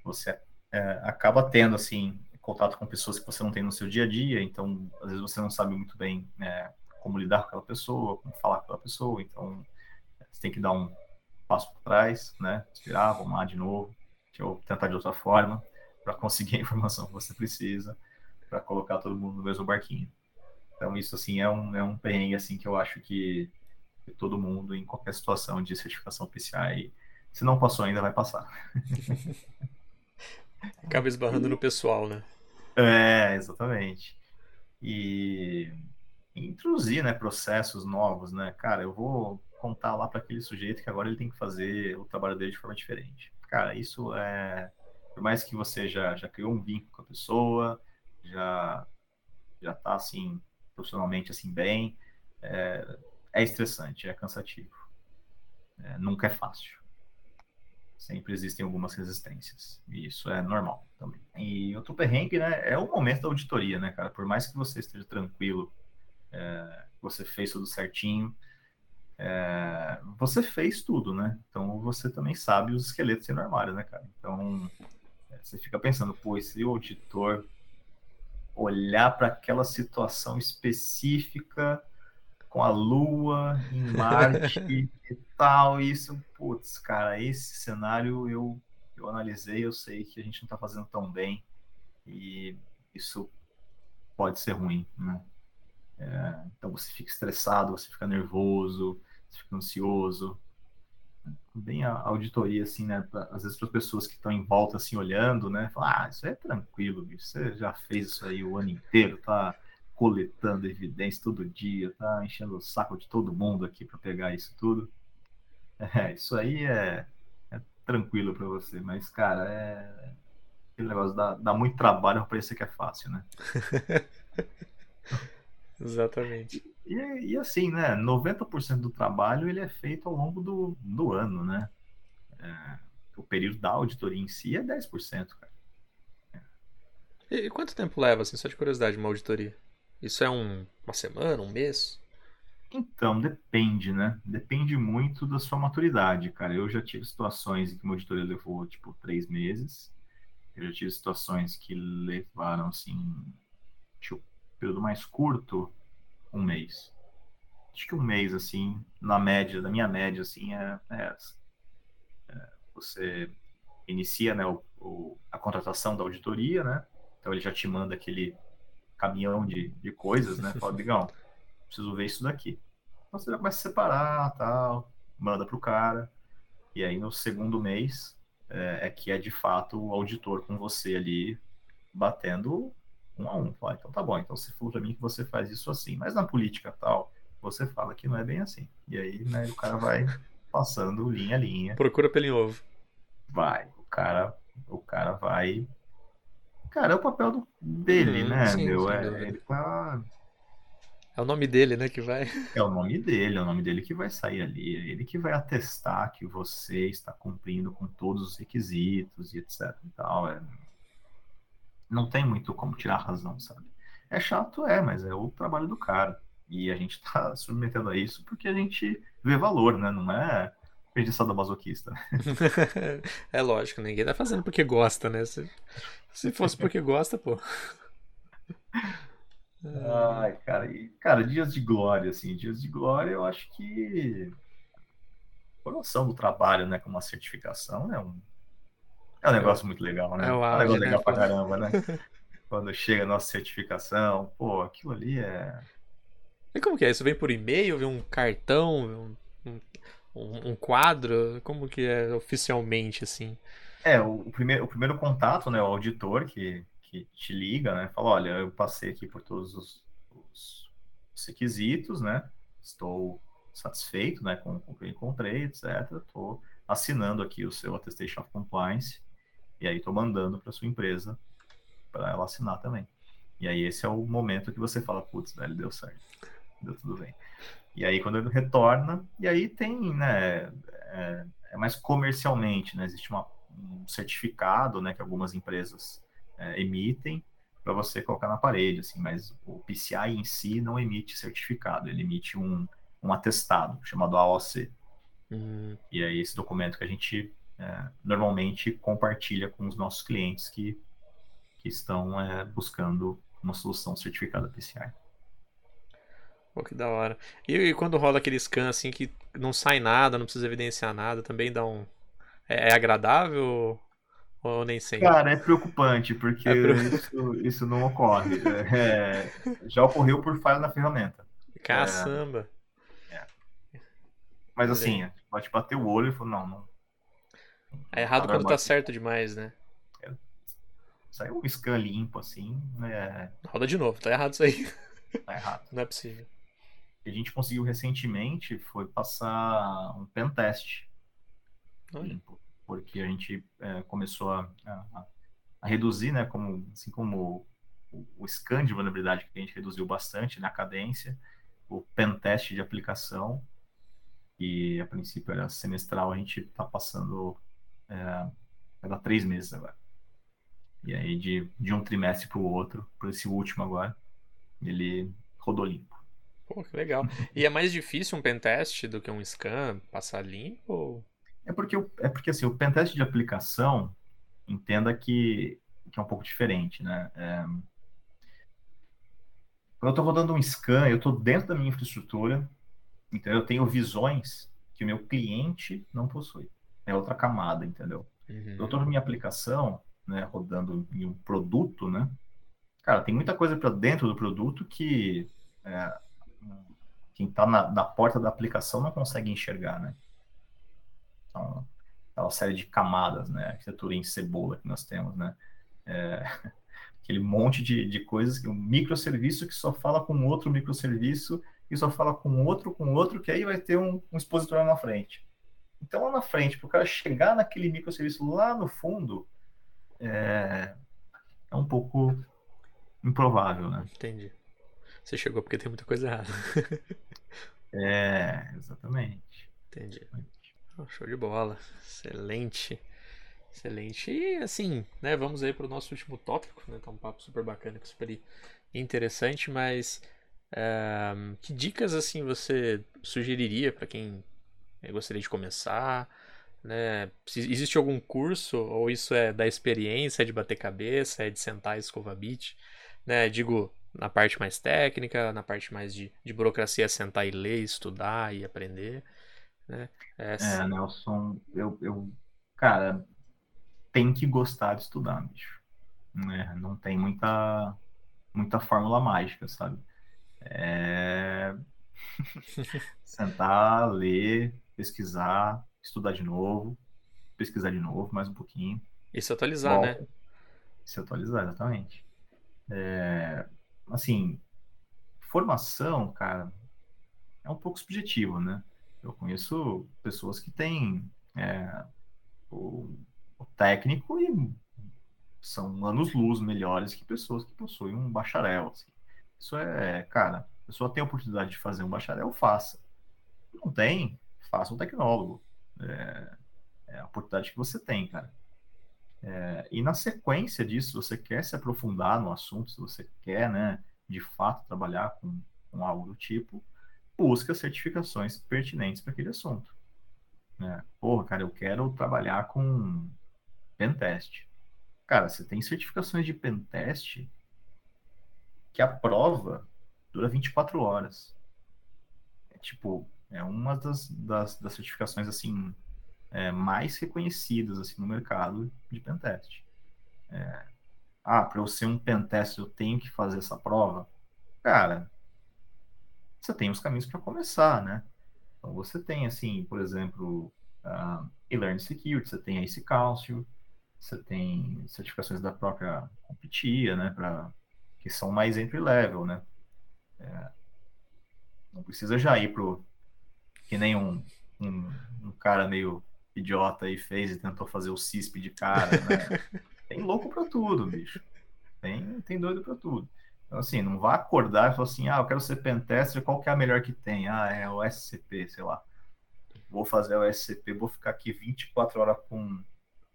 você é, acaba tendo, assim, contato com pessoas que você não tem no seu dia a dia, então, às vezes você não sabe muito bem é, como lidar com aquela pessoa, como falar com aquela pessoa, então, você tem que dar um passo para trás, né, respirar, vamos lá de novo, deixa eu tentar de outra forma, para conseguir a informação que você precisa, para colocar todo mundo no mesmo barquinho. Então, isso, assim, é um, é um perrengue, assim, que eu acho que, todo mundo, em qualquer situação de certificação PCI, se não passou ainda, vai passar. Acaba esbarrando no pessoal, né? É, exatamente. E introduzir, né, processos novos, né? Cara, eu vou contar lá para aquele sujeito que agora ele tem que fazer o trabalho dele de forma diferente. Cara, isso é... Por mais que você já, já criou um vínculo com a pessoa, já já tá, assim, profissionalmente assim bem, é, é estressante, é cansativo. É, nunca é fácil. Sempre existem algumas resistências. E isso é normal também. E outro perrengue, né, é o momento da auditoria, né, cara? Por mais que você esteja tranquilo, é, você fez tudo certinho, é, você fez tudo, né? Então você também sabe os esqueletos no armário, né, cara? Então é, você fica pensando, pô, se o auditor olhar para aquela situação específica com a Lua em Marte e tal, isso, putz, cara, esse cenário eu, eu analisei, eu sei que a gente não está fazendo tão bem e isso pode ser ruim, né? É, então você fica estressado, você fica nervoso, fica ansioso, bem a auditoria, assim, né? Pra, às vezes para as pessoas que estão em volta, assim, olhando, né? Falar, ah, isso é tranquilo, bicho. Você já fez isso aí o ano inteiro, tá coletando evidência todo dia, tá enchendo o saco de todo mundo aqui para pegar isso tudo. É, isso aí é, é tranquilo para você, mas, cara, é. Aquele negócio dá, dá muito trabalho para parecer que é fácil, né? Exatamente. E, e, assim, né? 90% do trabalho ele é feito ao longo do, do ano, né? É, o período da auditoria em si é 10%, cara. É. E quanto tempo leva, assim, só de curiosidade, uma auditoria? Isso é um, uma semana, um mês? Então, depende, né? Depende muito da sua maturidade, cara. Eu já tive situações em que uma auditoria levou, tipo, três meses. Eu já tive situações que levaram, assim, tipo, período mais curto, um mês. Acho que um mês, assim, na média, da minha média, assim, é, é essa. É, você inicia né, o, o, a contratação da auditoria, né? Então ele já te manda aquele caminhão de, de coisas, né? Fala, Bigão, preciso ver isso daqui. Então você já começa a separar, tal, manda para o cara. E aí no segundo mês é, é, que é de fato o auditor com você ali batendo um a um. Fala, então tá bom, então você falou para mim que você faz isso assim, mas na política tal, você fala que não é bem assim. E aí, né, o cara vai passando linha a linha. Procura pelo em ovo. Vai, o cara, o cara vai. Cara, é o papel do, dele, hum, né, sim, meu? É, ele tá... é o nome dele, né, que vai. É o nome dele, é o nome dele que vai sair ali. É ele que vai atestar que você está cumprindo com todos os requisitos e etc e tal. É, não tem muito como tirar a razão, sabe? É chato, é, mas é o trabalho do cara. E a gente tá submetendo a isso porque a gente vê valor, né? Não é perdição da masoquista. é lógico, ninguém tá fazendo porque gosta, né? Se, se fosse porque gosta, pô. Ai, cara, e, cara, dias de glória, assim, dias de glória, eu acho que a noção do trabalho, né, com uma certificação é um é um negócio muito legal, né? É, é um negócio né, legal pra caramba, né? Quando chega a nossa certificação, pô, aquilo ali é. E como que é? Isso vem por e-mail, vem um cartão, um, um, um, quadro? Como que é oficialmente, assim? É, o, o, primeiro, o primeiro contato, né? O auditor que, que te liga, né? Fala, olha, eu passei aqui por todos os, os os requisitos, né? Estou satisfeito, né, com, com o que eu encontrei, etc. Estou assinando aqui o seu Attestation of Compliance e aí estou mandando para sua empresa para ela assinar também. E aí esse é o momento que você fala, putz, velho, deu certo, deu tudo bem. E aí quando ele retorna, e aí tem, né, é, é mais comercialmente, né, existe uma, um certificado, né, que algumas empresas é, emitem para você colocar na parede, assim, mas o PCI em si não emite certificado, ele emite um, um atestado chamado AOC. Uhum. E é esse documento que a gente é, normalmente compartilha com os nossos clientes que, que estão é, buscando uma solução certificada PCI. Pô, que da hora. E, e, quando rola aquele scan assim que não sai nada, não precisa evidenciar nada, também dá um. É, é agradável ou nem sempre? Cara, é preocupante, porque é Isso, isso não ocorre. É, já ocorreu por falha na ferramenta. Caçamba. É. Mas assim, pode bater o olho e falar, não, não. É errado quando tá certo demais, né? É. Saiu um scan limpo, assim. É... Roda de novo, tá errado isso aí. Tá errado. Não é possível que a gente conseguiu recentemente foi passar um pen test. Porque a gente é, começou a, a, a, reduzir, né? Como, assim como o, o scan de vulnerabilidade que a gente reduziu bastante na cadência, o pen test de aplicação, e a princípio era semestral, a gente está passando é, cada três meses agora. E aí, de, de um trimestre para o outro, para esse último agora, ele rodou limpo. Pô, que legal. E é mais difícil um pentest do que um scan passar limpo? Ou... É porque, é porque assim, o pentest de aplicação, entenda que, que é um pouco diferente, né? É... Quando eu estou rodando um scan, eu estou dentro da minha infraestrutura, então eu tenho visões que o meu cliente não possui. É outra camada, entendeu? Uhum. Eu estou na minha aplicação, né, rodando em um produto, né? Cara, tem muita coisa para dentro do produto que é, quem está na, na, porta da aplicação não consegue enxergar, né? Então, aquela série de camadas, né? Arquitetura em cebola que nós temos, né? É, aquele monte de, de coisas, um microserviço que só fala com outro microserviço e só fala com outro, com outro, que aí vai ter um, um expositor na frente. Então, lá na frente, para o cara chegar naquele microserviço lá no fundo, é, é um pouco improvável, né? Entendi. Você chegou porque tem muita coisa errada. é, exatamente. Entendi. Oh, show de bola. Excelente. Excelente. E assim, né, vamos aí para o nosso último tópico, né? Tá um papo super bacana, super interessante, mas é, que dicas assim você sugeriria para quem eh, gostaria de começar? Né? Existe algum curso ou isso é da experiência, é de bater cabeça, é de sentar e escovar bit? Né? Digo, na parte mais técnica, na parte mais de, de burocracia, sentar e ler, estudar e aprender. Né? É, é Nelson, eu, eu, cara, tem que gostar de estudar, bicho. Né? Não tem muita, muita fórmula mágica, sabe? É... Sentar, ler, pesquisar, estudar de novo, pesquisar de novo, mais um pouquinho. E se atualizar, Volta. né? Se atualizar, exatamente. É assim, formação, cara, é um pouco subjetivo, né? Eu conheço pessoas que têm é, o, o, técnico e são anos-luz melhores que pessoas que possuem um bacharel. Assim. Isso é, cara, a pessoa tem a oportunidade de fazer um bacharel, faça. Não tem, faça um tecnólogo. É, é a oportunidade que você tem, cara. É, e na sequência disso, você quer se aprofundar no assunto, se você quer, né, de fato trabalhar com, com algo do tipo, busca certificações pertinentes para aquele assunto. Né? Porra, cara, eu quero trabalhar com pentest. Cara, você tem certificações de pentest que a prova dura 24 horas. É tipo, é uma das, das, das certificações assim é, mais reconhecidas assim, no mercado de pentest. É, ah, para eu ser um pentest eu tenho que fazer essa prova. Cara, você tem os caminhos para começar, né? Então você tem, assim, por exemplo, uh, e-learning security, você tem a IC Council, você tem certificações da própria Competia, né? Pra, que são mais entry level, né? É, Não precisa já ir pro que nem um, um, um cara meio idiota aí fez e tentou fazer o CISP de cara, né? tem louco para tudo, bicho. Tem, tem doido para tudo. Então, assim, não vá acordar e falar assim, ah, eu quero ser pentestre, qual que é a melhor que tem? Ah, é o SCP, sei lá. Vou fazer o SCP, vou ficar aqui 24 horas com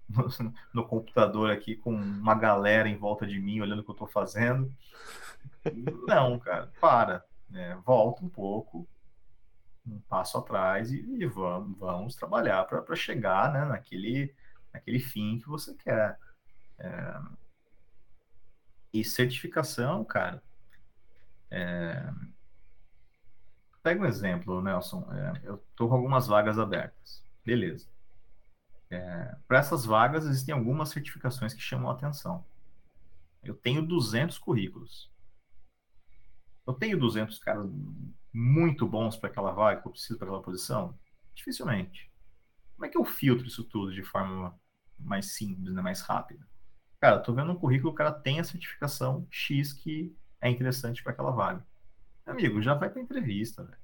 no, no computador aqui com uma galera em volta de mim olhando o que eu tô fazendo. Não, cara, para. Né? Volta um pouco, um passo atrás e, e vamos, vamos trabalhar para chegar né, naquele, naquele fim que você quer. É... E certificação, cara. É... Pega um exemplo, Nelson. É, eu estou com algumas vagas abertas. Beleza. É, para essas vagas, existem algumas certificações que chamam a atenção. Eu tenho 200 currículos. Eu tenho 200 caras muito bons para aquela vaga que eu preciso para aquela posição? Dificilmente. Como é que eu filtro isso tudo de forma mais simples, né, mais rápida? Cara, eu tô vendo um currículo, o cara tem a certificação X que é interessante para aquela vaga. Amigo, já vai para entrevista, velho.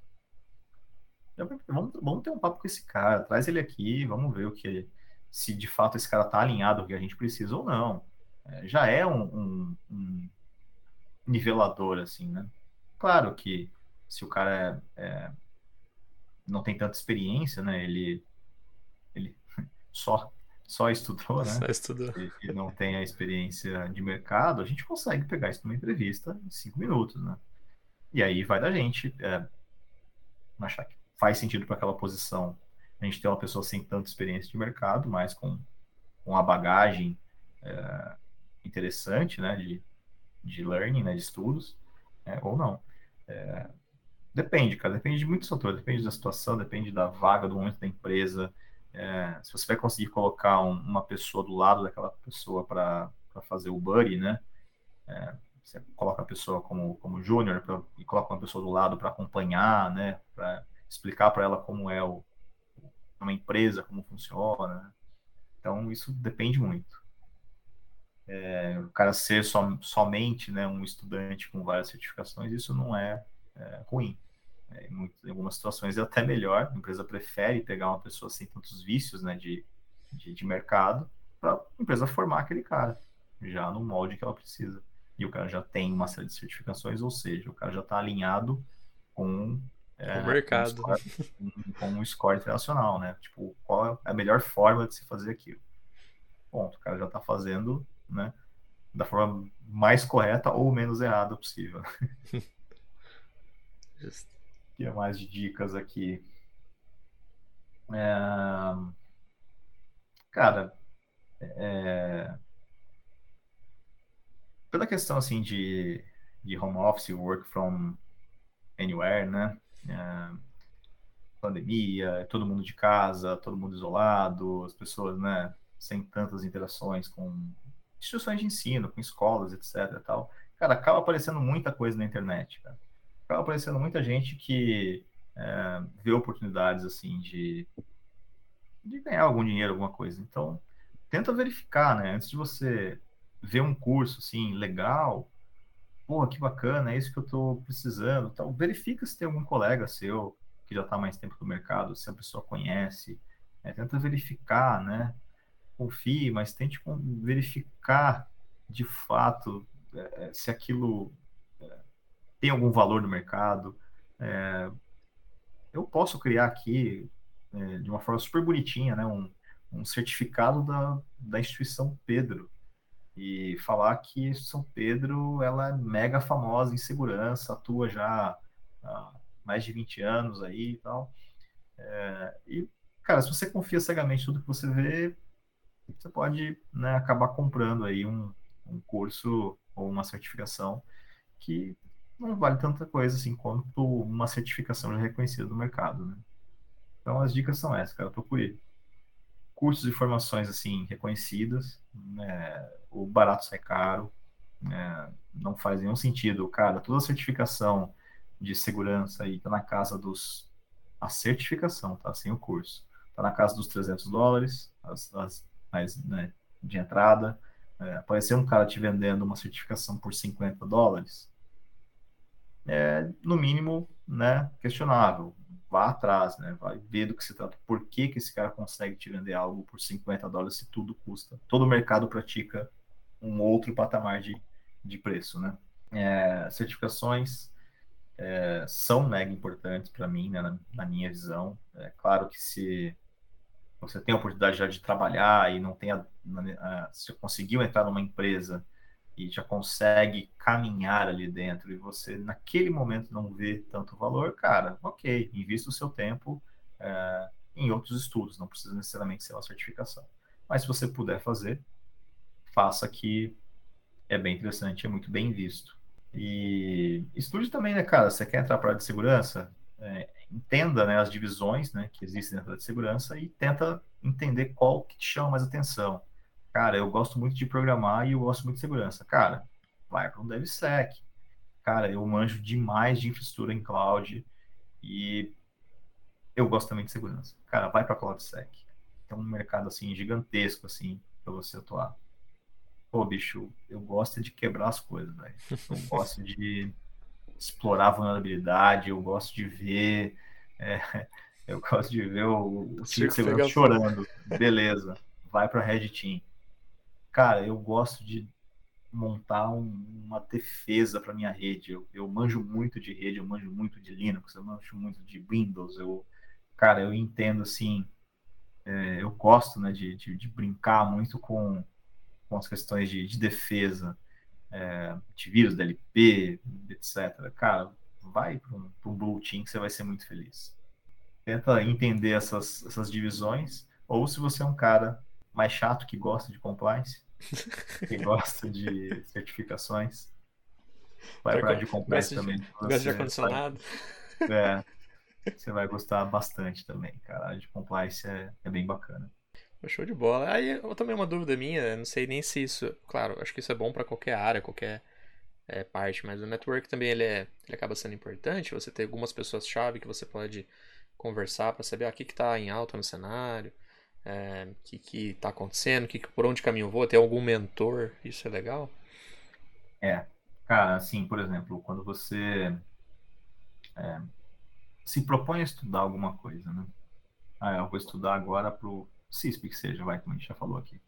Vamos, vamos ter um papo com esse cara, traz ele aqui, vamos ver o que se de fato esse cara tá alinhado com o que a gente precisa ou não. É, já é um, um, um, nivelador, assim, né? Claro que se o cara é, é, não tem tanta experiência, né? Ele, ele só só estudou, né? Só estudou. E, e, não tem a experiência de mercado, a gente consegue pegar isso numa entrevista em cinco minutos, né? E aí vai da gente é, achar que faz sentido para aquela posição. A gente tem uma pessoa sem tanta experiência de mercado, mas com, com uma bagagem é, interessante, né? De, de learning, né? De estudos, é, ou não. É, Depende, cara, depende de muitos fatores, depende da situação, depende da vaga, do momento da empresa. É, se você vai conseguir colocar um, uma pessoa do lado daquela pessoa para fazer o buddy, né? É, você coloca a pessoa como, como júnior e coloca uma pessoa do lado para acompanhar, né? Para explicar para ela como é o, uma empresa, como funciona. Né? Então, isso depende muito. É, o cara ser som, somente né, um estudante com várias certificações, isso não é, é ruim. É, em, em, algumas situações é até melhor, a empresa prefere pegar uma pessoa sem tantos vícios né, de, de, de mercado para a empresa formar aquele cara, já no molde que ela precisa. E o cara já tem uma série de certificações, ou seja, o cara já está alinhado com é, o mercado. Com um, score, com um score internacional, né? Tipo, qual é a melhor forma de se fazer aquilo? Ponto, o cara já está fazendo, né? Da forma mais correta ou menos errada possível. Just que é mais de dicas aqui? É... Cara, é... pela questão assim de, de home office, work from anywhere, né? É... Pandemia, todo mundo de casa, todo mundo isolado, as pessoas, né, sem tantas interações com instituições de ensino, com escolas, etc. Tal. Cara, acaba aparecendo muita coisa na internet, cara acaba aparecendo muita gente que é, vê oportunidades assim de, de ganhar algum dinheiro, alguma coisa. Então, tenta verificar, né? Antes de você ver um curso assim legal, pô, que bacana, é isso que eu estou precisando. Então, verifica se tem algum colega seu que já está mais tempo no mercado, se a pessoa conhece. É, tenta verificar, né? Confie, mas tente verificar de fato é, se aquilo tem algum valor no mercado. É, eu posso criar aqui, é, de uma forma super bonitinha, né, um, um certificado da, da instituição Pedro e falar que instituição Pedro ela é mega famosa em segurança, atua já há mais de 20 anos aí e tal. É, e, cara, se você confia cegamente tudo que você vê, você pode né, acabar comprando aí um, um curso ou uma certificação que não vale tanta coisa assim quanto uma certificação já reconhecida do mercado, né? Então as dicas são essas, cara, procure cursos e formações assim reconhecidas, né? o barato sai caro, né? não faz nenhum sentido, cara, toda certificação de segurança aí tá na casa dos a certificação, tá? Sem o curso. Tá na casa dos 300 dólares, as, as mais, né, de entrada. É, aparecer um cara te vendendo uma certificação por 50 dólares, é, no mínimo, né, questionável. Vá atrás, né, vai ver do que se trata. Por que, que esse cara consegue te vender algo por 50 dólares se tudo custa? Todo mercado pratica um outro patamar de, de preço, né? É, certificações é, são mega importantes para mim, né, na, na, minha visão. É claro que se você tem a oportunidade já de trabalhar e não tem a, a, se conseguiu entrar numa empresa e já consegue caminhar ali dentro e você naquele momento não vê tanto valor, cara, ok, invista o seu tempo é, em outros estudos, não precisa necessariamente ser uma certificação. Mas se você puder fazer, faça que é bem interessante, é muito bem visto. E estude também, né, cara, você quer entrar para a área de segurança, é, entenda né, as divisões né, que existem dentro da segurança e tenta entender qual que te chama mais atenção. Cara, eu gosto muito de programar e eu gosto muito de segurança. Cara, vai para um DevSec. Cara, eu manjo demais de infraestrutura em cloud e eu gosto também de segurança. Cara, vai para CloudSec. É um mercado assim gigantesco assim para você atuar. Pô, bicho, eu gosto de quebrar as coisas, velho. Eu gosto de explorar vulnerabilidade, eu gosto de ver. É, eu gosto de ver o, o segurança chorando. Beleza, vai para Red Team. Cara, eu gosto de montar um, uma defesa para minha rede. Eu, eu manjo muito de rede, eu manjo muito de Linux, eu manjo muito de Windows. Eu, cara, eu entendo assim. É, eu gosto né, de, de, de, brincar muito com, com as questões de, de defesa é, antivírus, DLP, etc. Cara, vai para um, um Blue Team que você vai ser muito feliz. Tenta entender essas, essas divisões, ou se você é um cara mais chato que gosta de compliance, que gosta de certificações, vai para a de compliance também. Gosta de ar-condicionado. É, você vai gostar bastante também, cara. A de compliance é, é bem bacana. Show de bola. Aí também uma dúvida minha, não sei nem se isso. Claro, acho que isso é bom para qualquer área, qualquer é, parte, mas o network também ele, é, ele acaba sendo importante. Você ter algumas pessoas-chave que você pode conversar para saber ah, o que está em alta no cenário, é, o que, que tá acontecendo, que, por onde caminho eu vou, ter algum mentor, isso é legal? É, cara, assim, por exemplo, quando você é, se propõe a estudar alguma coisa, né? Ah, eu vou estudar agora pro CISP que seja, vai, como a gente já falou aqui.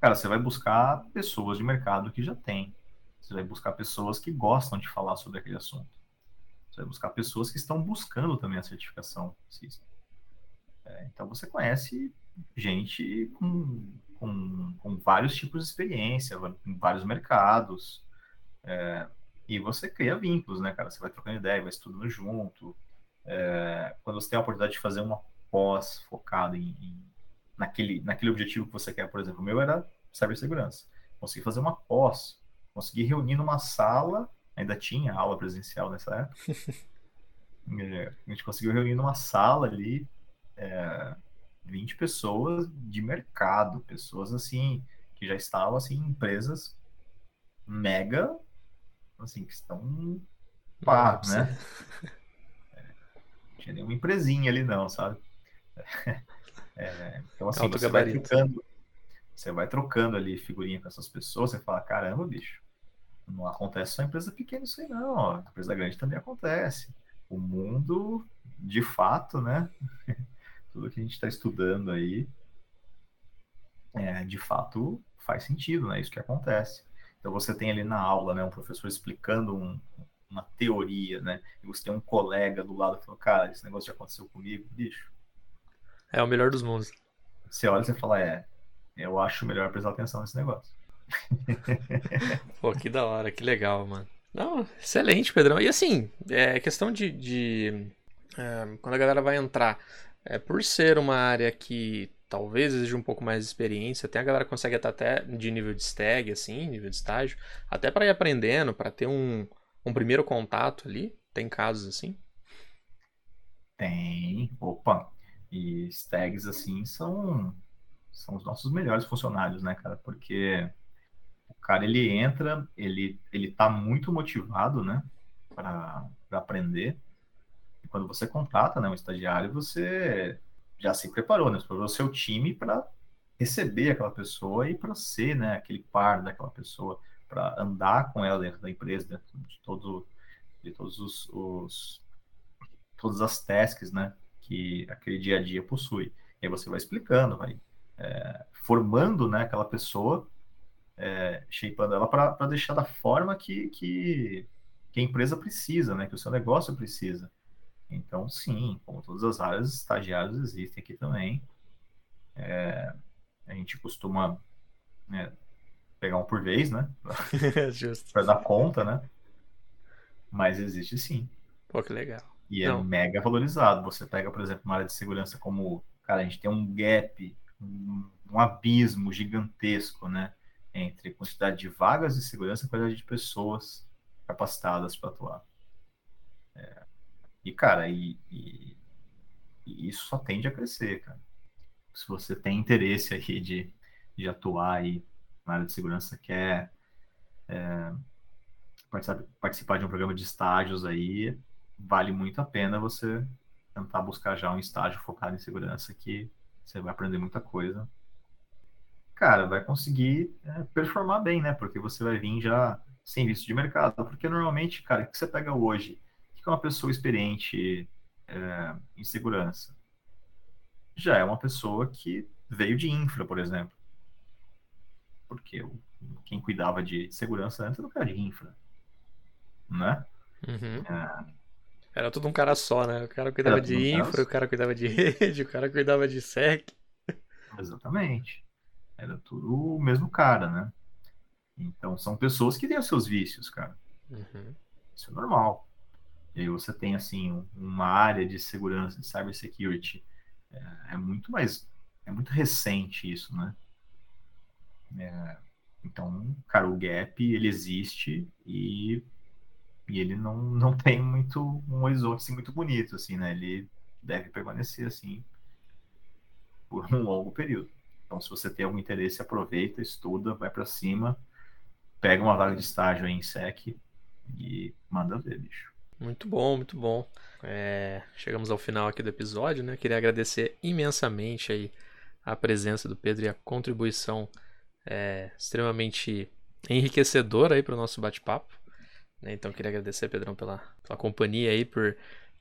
Cara, você vai buscar pessoas de mercado que já tem. Você vai buscar pessoas que gostam de falar sobre aquele assunto. Você vai buscar pessoas que estão buscando também a certificação CISP. É, então você conhece gente com, com, com, vários tipos de experiência, em vários mercados. É, e você cria vínculos, né, cara? Você vai trocando ideia, vai estudando junto. É, quando você tem a oportunidade de fazer uma pós focada em, em naquele, naquele objetivo que você quer. Por exemplo, o meu era cibersegurança. Consegui fazer uma pós, consegui reunir numa sala, ainda tinha aula presencial nessa época. a gente conseguiu reunir numa sala ali é, 20 pessoas de mercado, pessoas assim, que já estavam assim, em empresas mega, assim, que estão pá, né? É, não tinha nenhuma empresinha ali não, sabe? É, então, assim, você vai trocando, você vai trocando ali figurinha com essas pessoas, você fala, caramba, bicho, não acontece só em empresa pequena isso aí, não. Ó. Empresa grande também acontece. O mundo, de fato, né? Tudo que a gente está estudando aí, é, de fato, faz sentido, né? Isso que acontece. Então você tem ali na aula, né, um professor explicando um, uma teoria, né? E você tem um colega do lado que fala, cara, esse negócio já aconteceu comigo, bicho. É o melhor dos mundos. Você olha e você fala, é, eu acho melhor prestar atenção nesse negócio. Pô, que da hora, que legal, mano. Não, excelente, Pedrão. E assim, é questão de. de é, quando a galera vai entrar, é, por ser uma área que talvez exija um pouco mais de experiência, até a galera consegue estar até de nível de stag, assim, nível de estágio, até para ir aprendendo, para ter um, um primeiro contato ali. Tem casos assim? Tem. Opa, e stags, assim, são, são os nossos melhores funcionários, né, cara? Porque o cara, ele entra, ele, ele tá muito motivado, né, para aprender. E quando você contrata, né, um estagiário, você já se preparou, né? Você preparou o seu time para receber aquela pessoa e para ser, né, aquele par daquela pessoa, para andar com ela dentro da empresa, dentro de todo de todos os, os todas as tasks, né, que aquele dia a dia possui. E aí você vai explicando, vai é, formando, né, aquela pessoa, é, shapeando ela para deixar da forma que, que, que a empresa precisa, né, que o seu negócio precisa. Então, sim, como todas as áreas, estagiários existem aqui também. É, a gente costuma né, pegar um por vez, né? Para dar conta, né? Mas existe sim. Pô, que legal. E é Não. é mega valorizado. Você pega, por exemplo, uma área de segurança como, cara, a gente tem um gap, um, um abismo gigantesco, né? Entre quantidade de vagas de segurança e quantidade de pessoas capacitadas para atuar. É, e, cara, e, e, e, isso só tende a crescer, cara. Se você tem interesse aí de, de atuar aí na área de segurança, quer é, participar, participar de um programa de estágios aí, vale muito a pena você tentar buscar já um estágio focado em segurança que você vai aprender muita coisa. Cara, vai conseguir é, performar bem, né? Porque você vai vir já sem visto de mercado. Porque normalmente, cara, o que você pega hoje? O que é uma pessoa experiente é, em segurança? Já é uma pessoa que veio de infra, por exemplo. Porque quem cuidava de segurança antes era o cara de infra. Né? Uhum. É, era tudo um cara só, né? O cara cuidava de infra, o cara cuidava de rede, o cara cuidava de sec. Exatamente. Era tudo o mesmo cara, né? Então são pessoas que têm os seus vícios, cara. Uhum. Isso é normal. E aí você tem, assim, uma área de segurança, de cybersecurity. É, é muito mais. É muito recente isso, né? É, então, cara, o gap, ele existe e e ele não, não tem muito um horizonte assim, muito bonito, assim, né? Ele deve permanecer assim por um longo período. Então, se você tem algum interesse, aproveita, estuda, vai para cima, pega uma vaga de estágio aí em SEC e manda ver, bicho. Muito bom, muito bom. É, chegamos ao final aqui do episódio, né? Queria agradecer imensamente aí a presença do Pedro e a contribuição é, extremamente enriquecedora aí para o nosso bate-papo. Né? Então queria agradecer, Pedrão, pela, pela companhia aí, por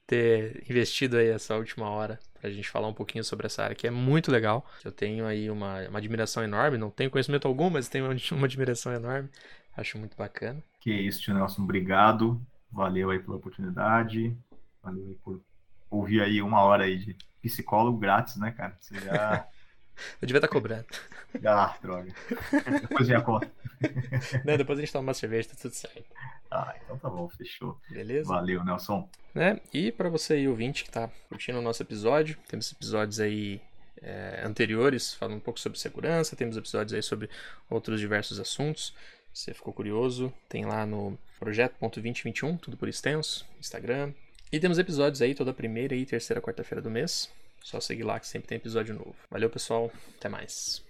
ter investido aí essa última hora para a gente falar um pouquinho sobre essa área que é muito legal. Eu tenho aí uma, uma admiração enorme, não tenho conhecimento algum, mas tenho uma, uma admiração enorme. Acho muito bacana. Que isso, tio Nelson, obrigado. Valeu aí pela oportunidade. Valeu aí por ouvir aí uma hora aí de psicólogo grátis, né, cara? Você já Eu devia estar tá cobrando. Ah, droga. Depois a conta. Não, depois a gente toma uma cerveja, tá tudo certo. Ah, então tá bom, fechou. Beleza? Valeu, Nelson. Né? E para você aí, ouvinte, que tá curtindo o nosso episódio, temos episódios aí é, anteriores falando um pouco sobre segurança, temos episódios aí sobre outros diversos assuntos. Se você ficou curioso, tem lá no projeto.2021, tudo por extenso, Instagram. E temos episódios aí toda primeira e terceira quarta-feira do mês. Só seguir lá que sempre tem episódio novo. Valeu, pessoal. Até mais.